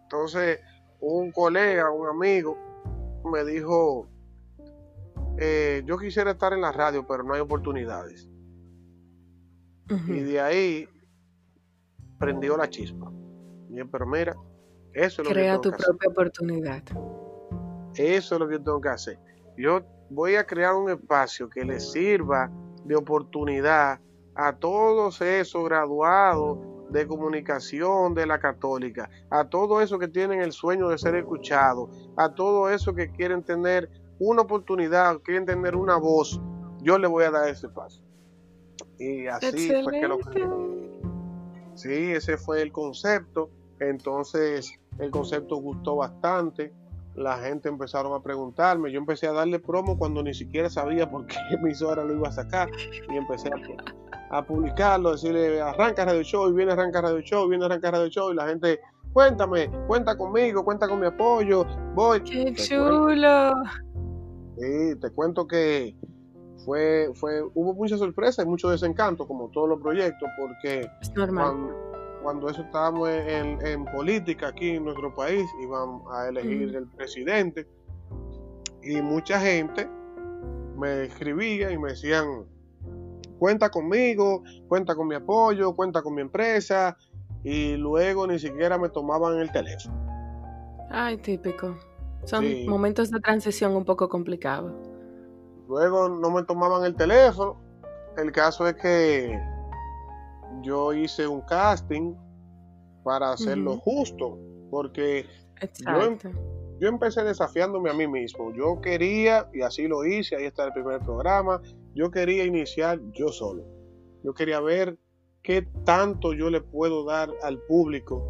Entonces, un colega, un amigo, me dijo, eh, yo quisiera estar en la radio, pero no hay oportunidades. Y de ahí prendió la chispa. Bien, pero mira, eso es lo Crea que tu propia oportunidad. Eso es lo que yo tengo que hacer. Yo voy a crear un espacio que le sirva de oportunidad a todos esos graduados de comunicación de la católica, a todos esos que tienen el sueño de ser escuchados, a todos esos que quieren tener una oportunidad, quieren tener una voz, yo le voy a dar ese paso. Y así fue que lo Sí, ese fue el concepto. Entonces, el concepto gustó bastante. La gente empezaron a preguntarme. Yo empecé a darle promo cuando ni siquiera sabía por qué emisora lo iba a sacar. Y empecé a, a publicarlo, decirle, arranca Radio Show, y viene arranca Radio Show, viene arranca Radio Show. Y la gente, cuéntame, cuenta conmigo, cuenta con mi apoyo. Voy. ¡Qué chulo! Sí, te cuento que fue, fue, hubo mucha sorpresa y mucho desencanto, como todos los proyectos, porque Cuando, eso estábamos en, política aquí en nuestro país, iban a elegir el presidente, y mucha gente me escribía y me decían, cuenta conmigo, cuenta con mi apoyo, cuenta con mi empresa, y luego ni siquiera me tomaban el teléfono. Ay, típico. Son momentos de transición un poco complicados. Luego no me tomaban el teléfono. El caso es que yo hice un casting para hacerlo justo, porque yo, yo, empecé desafiándome a mí mismo. Yo quería, y así lo hice, ahí está el primer programa, yo quería iniciar yo solo. Yo quería ver qué tanto yo le puedo dar al público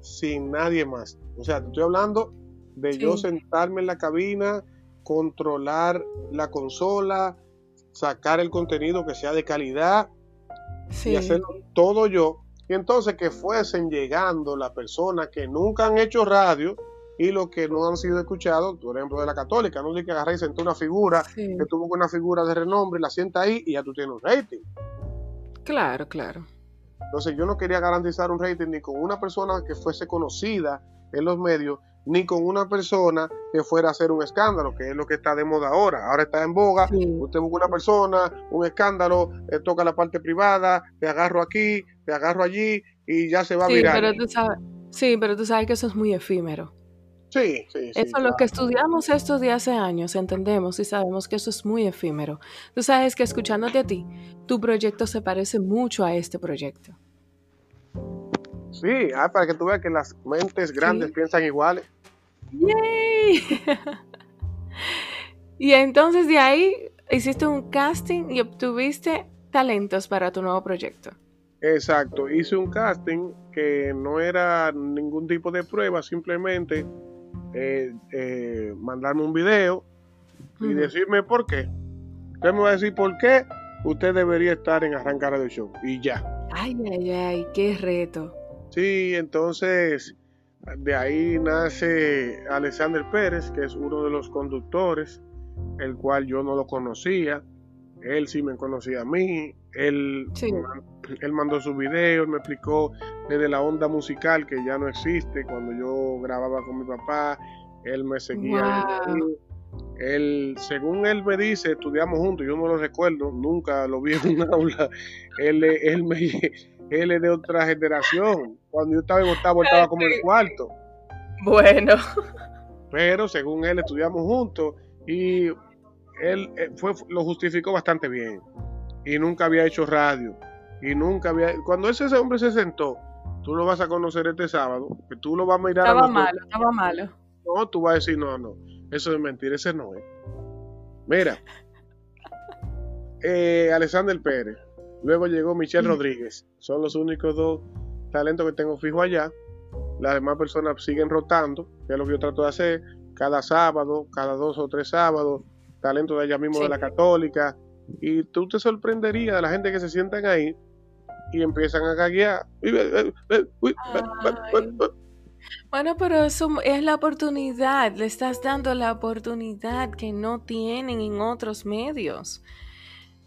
sin nadie más. O sea, te estoy hablando de yo sentarme en la cabina, controlar la consola, sacar el contenido que sea de calidad y hacerlo todo yo. Y entonces que fuesen llegando las personas que nunca han hecho radio y los que no han sido escuchados, por ejemplo de la católica, no de que agarrar y sentar una figura que tuvo una figura de renombre la sienta ahí y ya tú tienes un rating. Claro, claro. Entonces yo no quería garantizar un rating ni con una persona que fuese conocida en los medios, ni con una persona que fuera a hacer un escándalo, que es lo que está de moda ahora. Ahora está en boga, usted busca una persona, un escándalo, eh, toca la parte privada, te agarro aquí, te agarro allí y ya se va a mirar. Pero tú sabes, sí, pero tú sabes que eso es muy efímero. Sí, sí, sí. Eso es lo que estudiamos estos de hace años, entendemos y sabemos que eso es muy efímero. Tú sabes que escuchándote a ti, tu proyecto se parece mucho a este proyecto. Sí, ah, para que tú veas que las mentes grandes piensan iguales. ¡Yay! y entonces de ahí hiciste un casting y obtuviste talentos para tu nuevo proyecto. Exacto, hice un casting que no era ningún tipo de prueba, simplemente eh, eh, mandarme un video y decirme por qué. Usted me va a decir por qué usted debería estar en Arrancar del Show y ya. Ay, ay, ay, qué reto. Sí, entonces de ahí nace Alexander Pérez, que es uno de los conductores, el cual yo no lo conocía. Él sí me conocía a mí. Él, él mandó su video, me explicó desde la onda musical que ya no existe. Cuando yo grababa con mi papá, él me seguía. Él, según él me dice, estudiamos juntos, yo no lo recuerdo, nunca lo vi en un aula. Él, él me, él es de otra generación. Cuando yo estaba en octavo, estaba como en cuarto. Bueno. Pero según él, estudiamos juntos y él eh, fue, lo justificó bastante bien. Y nunca había hecho radio. Y nunca había. Cuando ese hombre se sentó, tú lo vas a conocer este sábado, que tú lo vas a mirar. Estaba malo, estaba malo. No, tú vas a decir, no, no, eso es mentira, ese no es. Mira, eh, Alexander Pérez, Luego llegó Michelle Rodríguez. Son los únicos dos talentos que tengo fijo allá. Las demás personas siguen rotando, que es lo que yo trato de hacer cada sábado, cada dos o tres sábados. Talentos de ella mismo de la Católica, Y tú te sorprenderías de la gente que se sientan ahí y empiezan a gaguear. Bueno, pero eso es la oportunidad, le estás dando la oportunidad que no tienen en otros medios.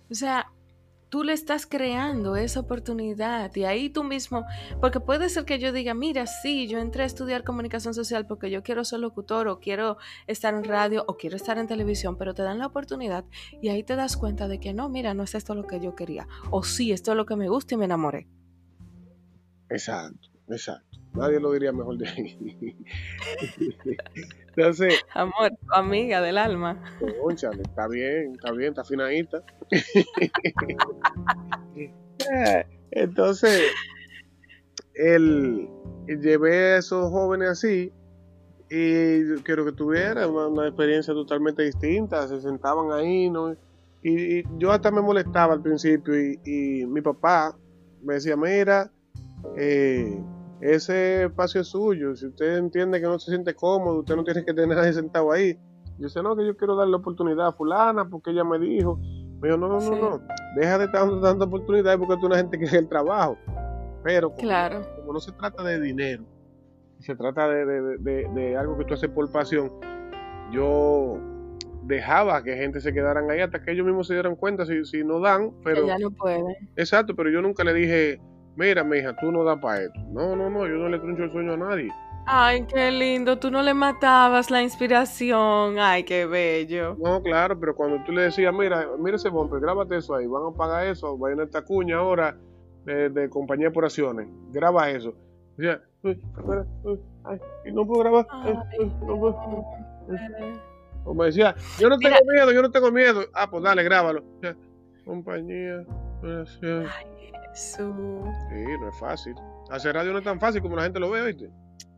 O sea, tú le estás creando esa oportunidad y ahí tú mismo, porque puede ser que yo diga, mira, sí, yo entré a estudiar comunicación social porque yo quiero ser locutor o quiero estar en radio o quiero estar en televisión, pero te dan la oportunidad y ahí te das cuenta de que no, mira, no es esto lo que yo quería, o sí, esto es lo que me gusta y me enamoré. Exacto, exacto. Nadie lo diría mejor de ahí. Entonces. Amor, tu amiga del alma. Conchale, está bien, está bien, está finadita. Entonces, el, llevé a esos jóvenes así y quiero que tuviera una, experiencia totalmente distinta. Se sentaban ahí, ¿no? Y, yo hasta me molestaba al principio y, y mi papá me decía, mira, eh, ese espacio es suyo. Si usted entiende que no se siente cómodo, usted no tiene que tener a nadie sentado ahí. Yo sé, no, que yo quiero darle oportunidad a fulana porque ella me dijo. Me dijo, no, no, no, no, deja de estar dando oportunidades porque tú una gente que es el trabajo. Pero como, claro. como no se trata de dinero, se trata de, de, algo que tú haces por pasión, yo dejaba que gente se quedaran ahí hasta que ellos mismos se dieran cuenta si, si no dan, pero... ya no pueden. Exacto, pero yo nunca le dije, mira, hija, tú no das para esto. No, no, no, yo no le truncho el sueño a nadie. Ay, qué lindo, tú no le matabas la inspiración. Ay, qué bello. No, claro, pero cuando tú le decías, mira, mira ese bumper, grábate eso ahí, van a pagar eso, vayan a esta cuña ahora de, compañía por acciones, graba eso. Decía, ay, no puedo grabar. no puedo. O me decía, yo no tengo miedo, yo no tengo miedo. Ah, pues dale, grábalo. Compañía, por Sí, no es fácil. Hacer radio no es tan fácil como la gente lo ve, ¿oíste?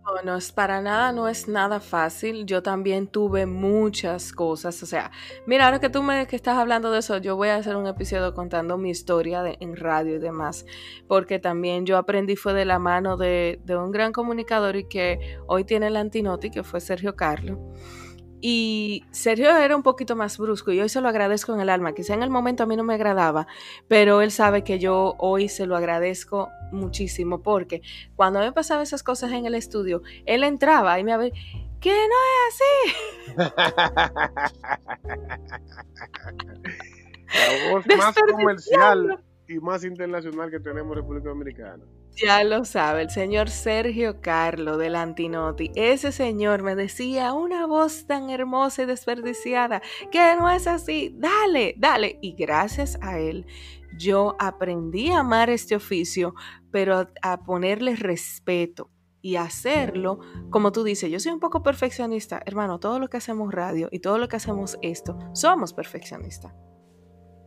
No, no es para nada, no es nada fácil. Yo también tuve muchas cosas. O sea, mira, ahora que tú me que estás hablando de eso, yo voy a hacer un episodio contando mi historia de, en radio y demás. Porque también yo aprendí fue de la mano de, de un gran comunicador y que hoy tiene el antinoti, que fue Sergio Carlos. Y Sergio era un poquito más brusco y hoy se lo agradezco en el alma. Quizá en el momento a mí no me agradaba, pero él sabe que yo hoy se lo agradezco muchísimo porque cuando me pasaba esas cosas en el estudio, él entraba y me había que no es así. La voz más comercial y más internacional que tenemos en República Dominicana. Ya lo sabe, el señor Sergio Carlo del Antinoti. Ese señor me decía una voz tan hermosa y desperdiciada que no es así. Dale, dale. Y gracias a él yo aprendí a amar este oficio, pero a, ponerle respeto y hacerlo, como tú dices, yo soy un poco perfeccionista, hermano, todo lo que hacemos radio y todo lo que hacemos esto, somos perfeccionistas.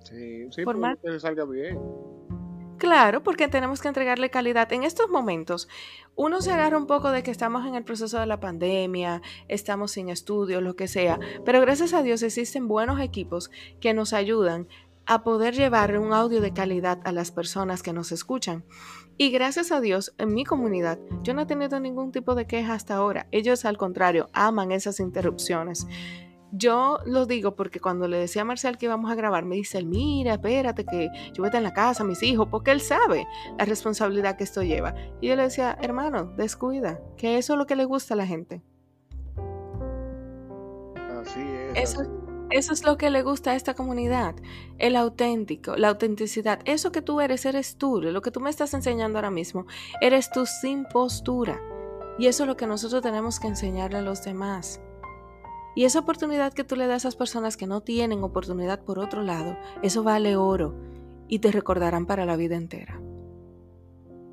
Sí, sí, por más que salga bien. Claro, porque tenemos que entregarle calidad. En estos momentos, uno se agarra un poco de que estamos en el proceso de la pandemia, estamos sin estudios, lo que sea, pero gracias a Dios existen buenos equipos que nos ayudan a poder llevar un audio de calidad a las personas que nos escuchan. Y gracias a Dios, en mi comunidad, yo no he tenido ningún tipo de queja hasta ahora. Ellos, al contrario, aman esas interrupciones. Yo lo digo porque cuando le decía a Marcial que íbamos a grabar, me dice, mira, espérate que yo voy a estar en la casa, mis hijos, porque él sabe la responsabilidad que esto lleva. Y yo le decía, hermano, descuida, que eso es lo que le gusta a la gente. Así es. Eso, eso es lo que le gusta a esta comunidad, el auténtico, la autenticidad. Eso que tú eres, eres tú. Lo que tú me estás enseñando ahora mismo, eres tú sin postura. Y eso es lo que nosotros tenemos que enseñarle a los demás. Y esa oportunidad que tú le das a esas personas que no tienen oportunidad por otro lado, eso vale oro y te recordarán para la vida entera.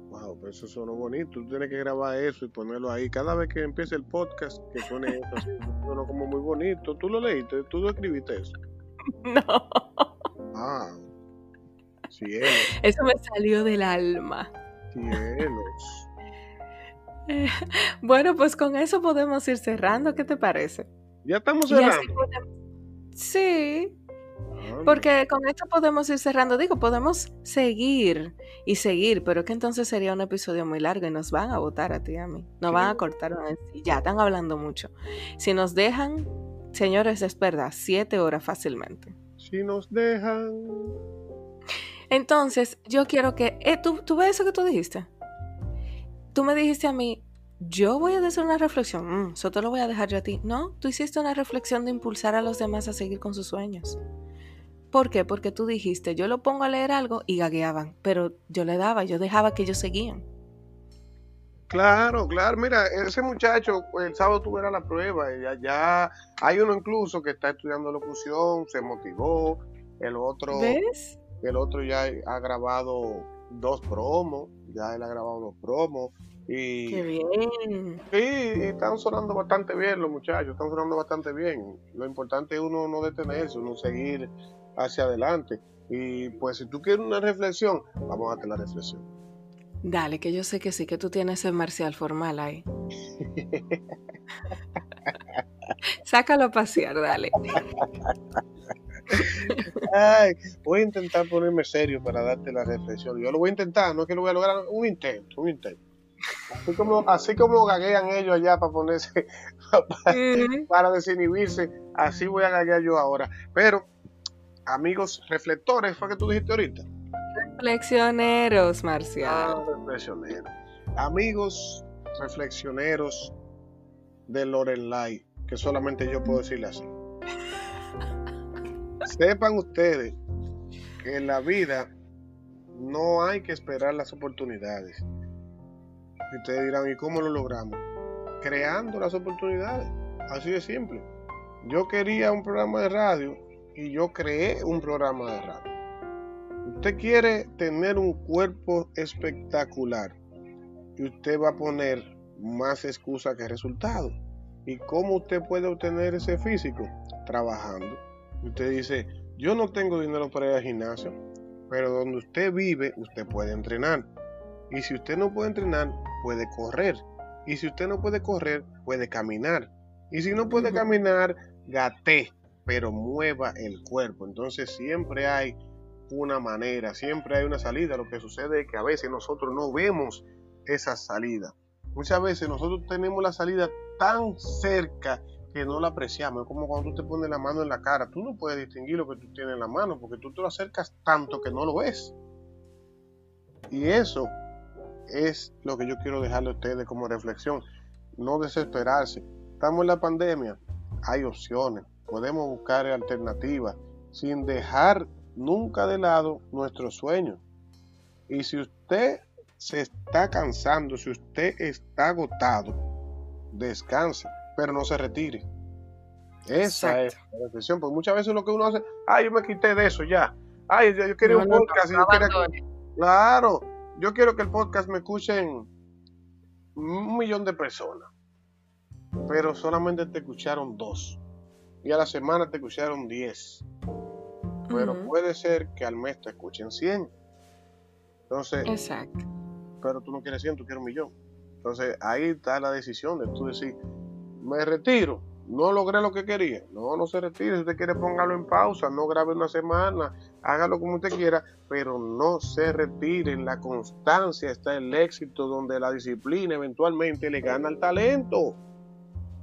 Wow, pues eso sonó bonito. Tú tienes que grabar eso y ponerlo ahí. Cada vez que empiece el podcast, que suene eso así, suena como muy bonito. ¿Tú lo leíste? ¿Tú lo escribiste eso? No. Ah. Cielos. Eso me salió del alma. Cielos. bueno, pues con eso podemos ir cerrando. ¿Qué te parece? Ya estamos cerrando. Sí. Porque con esto podemos ir cerrando. Digo, podemos seguir y seguir, pero que entonces sería un episodio muy largo y nos van a votar a ti y a mí. Nos van a cortar. Ya están hablando mucho. Si nos dejan, señores, es verdad, siete horas fácilmente. si nos dejan. Entonces, yo quiero que. Eh, ¿tú, ¿Tú ves eso que tú dijiste? Tú me dijiste a mí, yo voy a hacer una reflexión. Mm, eso te lo voy a dejar yo a ti. No, tú hiciste una reflexión de impulsar a los demás a seguir con sus sueños. ¿Por qué? Porque tú dijiste, yo lo pongo a leer algo y gagueaban, pero yo le daba, yo dejaba que ellos seguían. Claro, claro. Mira, ese muchacho, el sábado tuviera la prueba. Y ya, ya hay uno incluso que está estudiando locución, se motivó. El otro, ¿Ves? el otro ya ha grabado dos promos. Ya él ha grabado dos promos. Y, Qué bien. Sí, y están sonando bastante bien los muchachos, están sonando bastante bien. Lo importante es uno no detenerse, uno seguir hacia adelante. Y pues si tú quieres una reflexión, vamos a hacer la reflexión. Dale, que yo sé que sí, que tú tienes el marcial formal ahí. Sácalo a pasear, dale. Ay, voy a intentar ponerme serio para darte la reflexión. Yo lo voy a intentar, no es que lo voy a lograr, un intento, un intento. Así como, así como gaguean ellos allá para ponerse, para, para desinhibirse, así voy a gaguear yo ahora. Pero, amigos reflectores, fue que tú dijiste ahorita. Reflexioneros, Marcial. Ah, reflexioneros. Amigos reflexioneros de Lorelai, que solamente yo puedo decirle así. Sepan ustedes que en la vida no hay que esperar las oportunidades. Y ustedes dirán, ¿y cómo lo logramos? Creando las oportunidades. Así de simple. Yo quería un programa de radio y yo creé un programa de radio. Usted quiere tener un cuerpo espectacular y usted va a poner más excusa que resultado. ¿Y cómo usted puede obtener ese físico? Trabajando. Usted dice, yo no tengo dinero para ir al gimnasio, pero donde usted vive, usted puede entrenar. Y si usted no puede entrenar, puede correr. Y si usted no puede correr, puede caminar. Y si no puede caminar, gate, pero mueva el cuerpo. Entonces siempre hay una manera, siempre hay una salida. Lo que sucede es que a veces nosotros no vemos esa salida. Muchas veces nosotros tenemos la salida tan cerca que no la apreciamos. Es como cuando tú te pones la mano en la cara. Tú no puedes distinguir lo que tú tienes en la mano porque tú te lo acercas tanto que no lo ves. Y eso es lo que yo quiero dejarle a ustedes como reflexión. No desesperarse. Estamos en la pandemia. Hay opciones. Podemos buscar alternativas sin dejar nunca de lado nuestros sueños. Y si usted se está cansando, si usted está agotado, descanse, pero no se retire. Esa es la reflexión, porque muchas veces lo que uno hace, ay, yo me quité de eso ya. Ay, yo, yo quería No, un no, podcast no yo quería. Claro, yo quiero que el podcast me escuchen un millón de personas, pero solamente te escucharon dos. Y a la semana te escucharon diez. Pero Ujú. puede ser que al mes te escuchen 100. Entonces, Exacto. pero tú no quieres 100, tú quieres un millón. Entonces, ahí está la decisión de tú decir, me retiro, no logré lo que quería. No, no se retire. Si usted quiere, póngalo en pausa, no grabe una semana, hágalo como usted quiera, pero no se retire. En la constancia está el éxito, donde la disciplina eventualmente le gana al talento.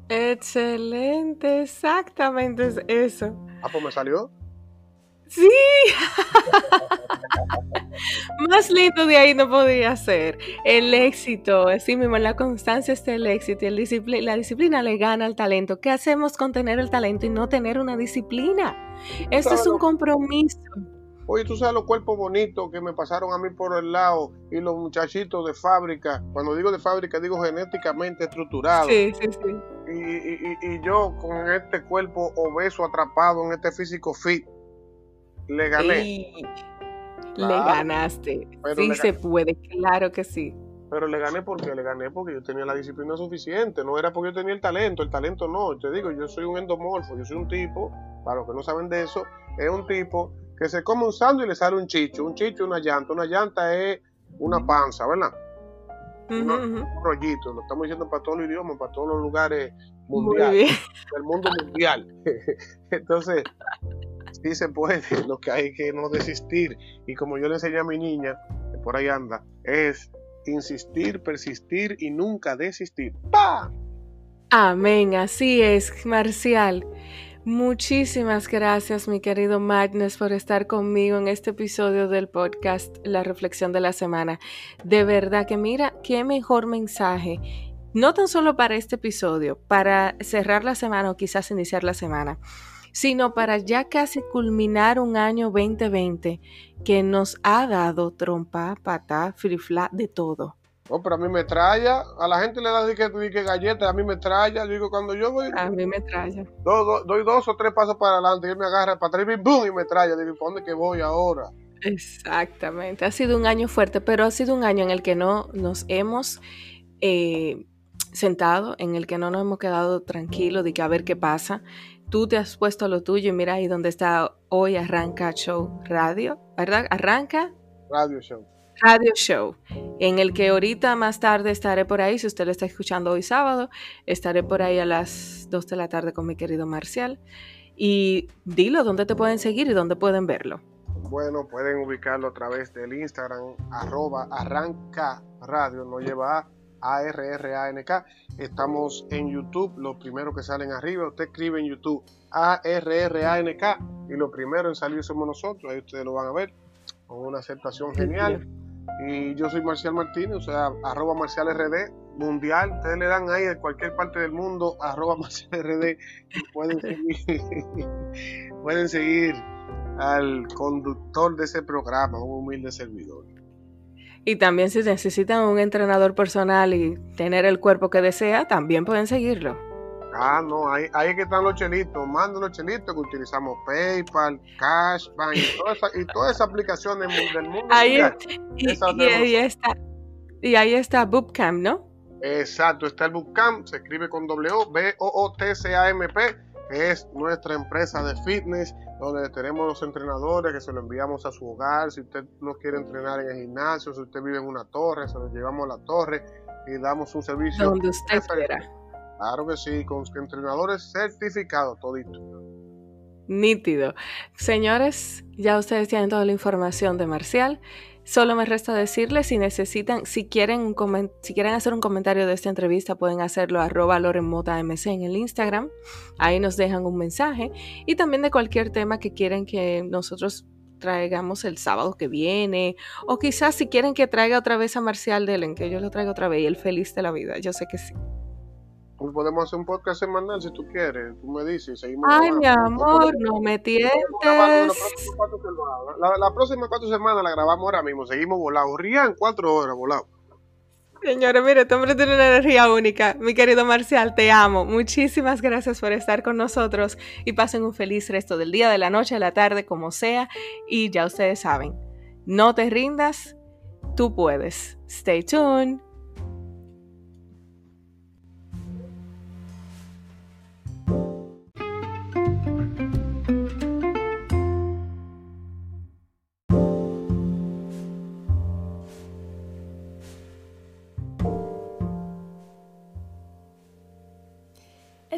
Excelente, exactamente es eso. Ah, pues me salió. Sí. Más lindo de ahí no podía ser. El éxito, así mismo, la constancia está el éxito el discipli- la disciplina le gana al talento. ¿Qué hacemos con tener el talento y no tener una disciplina? Esto es un compromiso. Oye, tú sabes los cuerpos bonitos que me pasaron a mí por el lado y los muchachitos de fábrica. Cuando digo de fábrica, digo genéticamente estructurados. Sí, sí, sí. Y, y- y- y yo con este cuerpo obeso atrapado en este físico fit, le gané. Le ganaste. Pero Sí le se puede, claro que sí. Pero le gané porque le gané porque yo tenía la disciplina suficiente. No era porque yo tenía el talento. El talento no. Te digo, yo soy un endomorfo. Yo soy un tipo, para los que no saben de eso, es un tipo que se come un sándwich y le sale un chicho. Un chicho y una llanta. Una llanta es una panza, ¿verdad? Un rollito, lo estamos diciendo para todos los idiomas, para todos los lugares mundiales, del mundo mundial. Entonces, sí se puede, lo que hay que no desistir. Y como yo le enseñé a mi niña, por ahí anda, es insistir, persistir y nunca desistir. ¡Pa! Amén, así es, Marcial. Muchísimas gracias, mi querido Magnus, por estar conmigo en este episodio del podcast La Reflexión de la Semana. De verdad que mira, qué mejor mensaje, no tan solo para este episodio, para cerrar la semana o quizás iniciar la semana, sino para ya casi culminar un año 2020 que nos ha dado trompa, patá, frifla, de todo. No, pero a mí me traya. A la gente le da de que, que galletas, a mí me traya. Digo, cuando yo voy. A mí me traya. doy dos o tres pasos para adelante y él me agarra para atrás y ¡boom! y me traya. Digo, ¿para dónde que voy ahora? Exactamente. Ha sido un año fuerte, pero ha sido un año en el que no nos hemos eh, sentado, en el que no nos hemos quedado tranquilos de que a ver qué pasa. Tú te has puesto a lo tuyo y mira ahí donde está hoy Arranca Show Radio, ¿verdad? Arranca. Radio Show radio show, en el que ahorita más tarde estaré por ahí, si usted lo está escuchando hoy sábado, estaré por ahí a las 2 de la tarde con mi querido Marcial. Y dilo, ¿dónde te pueden seguir y dónde pueden verlo? Bueno, pueden ubicarlo a través del Instagram, arroba arranca radio, no lleva A, R, R, A, N, K. Estamos en YouTube, lo primero que salen arriba, usted escribe en YouTube A, R, R, A, N, K, y lo primero en salir somos nosotros, ahí ustedes lo van a ver, con una aceptación genial. Y yo soy Marcial Martínez, o sea, arroba Marcial RD, mundial. Ustedes le dan ahí de cualquier parte del mundo, arroba Marcial RD, y pueden seguir, pueden seguir al conductor de ese programa, un humilde servidor. Y también si necesitan un entrenador personal y tener el cuerpo que desea, también pueden seguirlo. Ah, no, ahí, ahí que están los chelitos. Manden los chelitos que utilizamos PayPal, Cashbank y todas esas aplicaciones del mundo. Ahí, y, ahí está. Y ahí está Bootcamp, ¿no? Exacto, está el Bootcamp, se escribe con W, B-O-O-T-C-A-M-P, es nuestra empresa de fitness, donde tenemos los entrenadores que se lo enviamos a su hogar. Si usted no quiere entrenar en el gimnasio, si usted vive en una torre, se lo llevamos a la torre y damos un servicio. Donde usted quiera Claro que sí, con entrenadores certificados, todito. Nítido. Señores, ya ustedes tienen toda la información de Marcial. Solo me resta decirles si necesitan, si quieren, un si quieren hacer un comentario de esta entrevista, pueden hacerlo arroba lorenmotamc en el Instagram. Ahí nos dejan un mensaje. Y también de cualquier tema que quieren que nosotros traigamos el sábado que viene. O quizás si quieren que traiga otra vez a Marcial Delen, que yo lo traiga otra vez y el feliz de la vida. Yo sé que sí. Pues podemos hacer un podcast semanal si tú quieres. Tú me dices. Seguimos Ay, mi amor, no me tientes. La, próxima cuatro semanas la grabamos ahora mismo. Seguimos volados. Rían cuatro horas volados. Señores, mire, este hombre tiene una energía única. Mi querido Marcial, te amo. Muchísimas gracias por estar con nosotros y pasen un feliz resto del día, de la noche, de la tarde, como sea. Y ya ustedes saben, no te rindas, tú puedes. Stay tuned.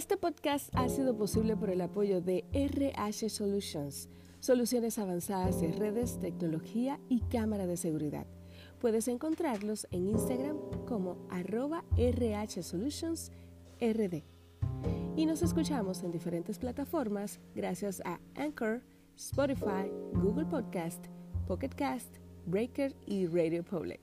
Este podcast ha sido posible por el apoyo de RH Solutions, soluciones avanzadas de redes, tecnología y cámara de seguridad. Puedes encontrarlos en Instagram como arroba RH Solutions RD. Y nos escuchamos en diferentes plataformas gracias a Anchor, Spotify, Google Podcast, Pocket Cast, Breaker y Radio Public.